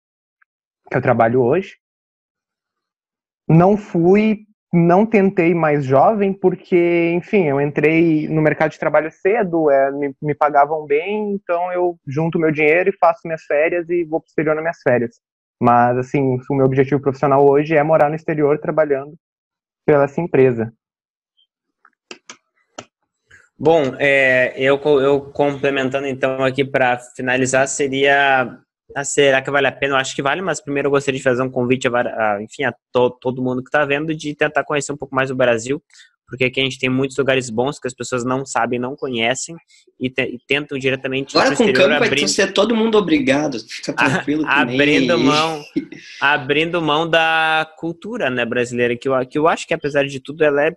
que eu trabalho hoje. Não fui não tentei mais jovem porque, enfim, eu entrei no mercado de trabalho cedo, é, me, me, pagavam bem, então eu junto meu dinheiro e faço minhas férias e vou para o exterior nas minhas férias. Mas, assim, o meu objetivo profissional hoje é morar no exterior trabalhando pela essa empresa. Bom, é, eu, eu complementando então aqui para finalizar, seria ah, será que vale a pena? Eu acho que vale, mas primeiro eu gostaria de fazer um convite a, a enfim, a to, todo mundo que está vendo de tentar conhecer um pouco mais o Brasil, porque aqui a gente tem muitos lugares bons que as pessoas não sabem, não conhecem e, te, e tentam diretamente Agora com o campo abrindo, vai ser todo mundo obrigado, <laughs> fica tranquilo a, abrindo mão, <laughs> abrindo mão da cultura, né, brasileira, que eu, que eu acho que apesar de tudo ela é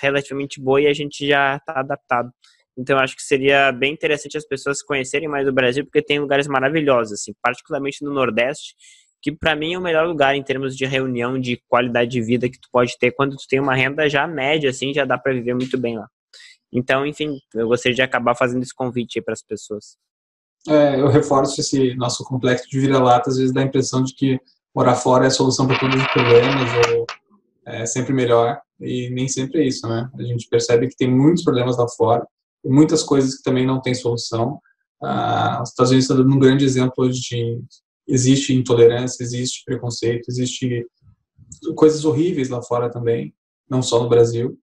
relativamente boa e a gente já está adaptado. Então, acho que seria bem interessante as pessoas conhecerem mais o Brasil, porque tem lugares maravilhosos, assim, particularmente no Nordeste, que para mim é o melhor lugar em termos de reunião, de qualidade de vida que tu pode ter quando tu tem uma renda já média, assim, já dá para viver muito bem lá. Então, enfim, eu gostaria de acabar fazendo esse convite aí para as pessoas. É, eu reforço esse nosso complexo de vira-lata, às vezes dá a impressão de que morar fora é a solução para todos os problemas, ou é sempre melhor, e nem sempre é isso, né? A gente percebe que tem muitos problemas lá fora, muitas coisas que também não têm solução. Ah, os Estados Unidos está dando um grande exemplo de existe intolerância, existe preconceito, existe coisas horríveis lá fora também, não só no Brasil.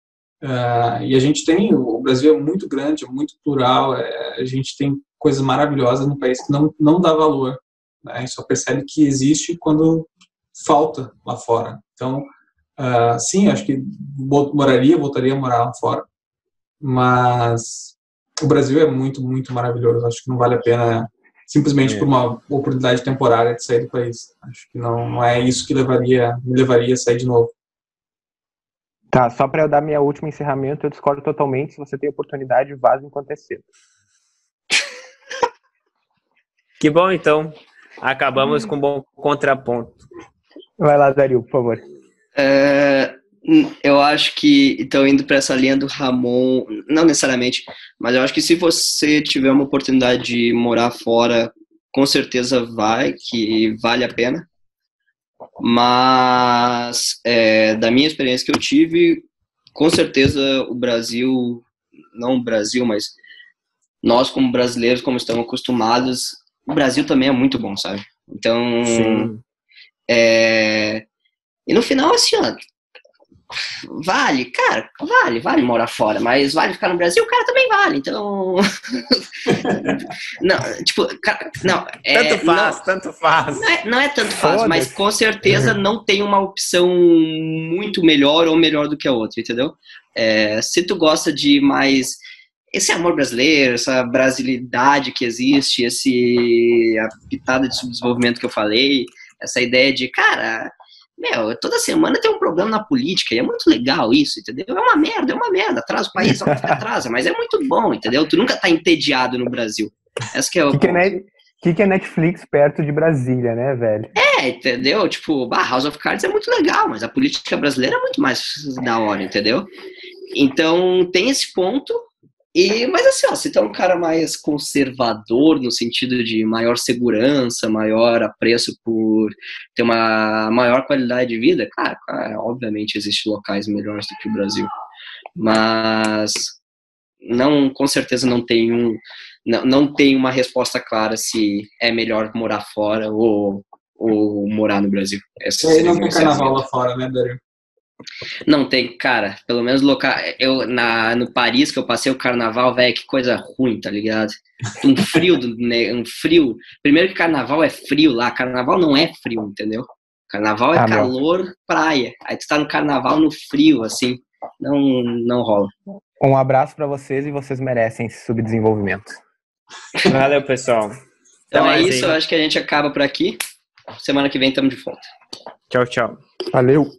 Uh, e a gente tem, o Brasil é muito grande, é muito plural, é, a gente tem coisas maravilhosas no país que não, não dá valor. Né? A gente só percebe que existe quando falta lá fora. Então, uh, sim, acho que moraria, voltaria a morar lá fora, mas o Brasil é muito, muito maravilhoso. Acho que não vale a pena simplesmente é. por uma oportunidade temporária de sair do país. Acho que não, não é isso que levaria, me levaria a sair de novo. Tá, só para eu dar minha última encerramento, eu discordo totalmente. Se você tem oportunidade, vaza enquanto é cedo. <laughs> que bom, então. Acabamos com um bom contraponto. Vai lá, Dario, por favor. É, eu acho que estão indo para essa linha do Ramon, não necessariamente, mas eu acho que se você tiver uma oportunidade de morar fora, com certeza vai, que vale a pena. Mas é, da minha experiência que eu tive, com certeza o Brasil, não o Brasil, mas nós como brasileiros, como estamos acostumados, o Brasil também é muito bom, sabe? Então, é, e no final, assim, ó, Vale, cara, vale, vale morar fora, mas vale ficar no Brasil, o cara também vale, então. <laughs> não, tipo, não. É, tanto faz, não, tanto faz. Não é, não é tanto faz, mas com certeza não tem uma opção muito melhor ou melhor do que a outra, entendeu? É, se tu gosta de mais esse amor brasileiro, essa brasilidade que existe, esse a pitada de subdesenvolvimento que eu falei, essa ideia de, cara, meu, toda semana tem um problema na política e é muito legal isso, entendeu? É uma merda, é uma merda, atrasa o país, atrasa, mas é muito bom, entendeu? Tu nunca tá entediado no Brasil. Essa que é o. Que, que, é, que, que é Netflix perto de Brasília, né, velho? É, entendeu? Tipo, bah, House of Cards é muito legal, mas a política brasileira é muito mais da hora, entendeu? Então tem esse ponto, e, mas assim, ó, se tu é um cara mais conservador, no sentido de maior segurança, maior apreço por ter uma maior qualidade de vida, claro, cara, obviamente existem locais melhores do que o Brasil. Mas não, com certeza não tem um, não, não tem uma resposta clara se é melhor morar fora ou, ou morar no Brasil. Essa e aí não tem carnaval lá fora, né, Dario? Não tem, cara, pelo menos local. Eu, na, no Paris que eu passei o carnaval, velho, que coisa ruim, tá ligado? Um frio, <laughs> né, um frio. Primeiro que carnaval é frio lá, carnaval não é frio, entendeu? Carnaval é ah, calor, meu. praia. Aí tu tá no carnaval no frio, assim, não, não rola. Um abraço para vocês e vocês merecem esse subdesenvolvimento. Valeu, pessoal. Então é isso, aí. eu acho que a gente acaba por aqui. Semana que vem estamos de volta. Tchau, tchau. Valeu.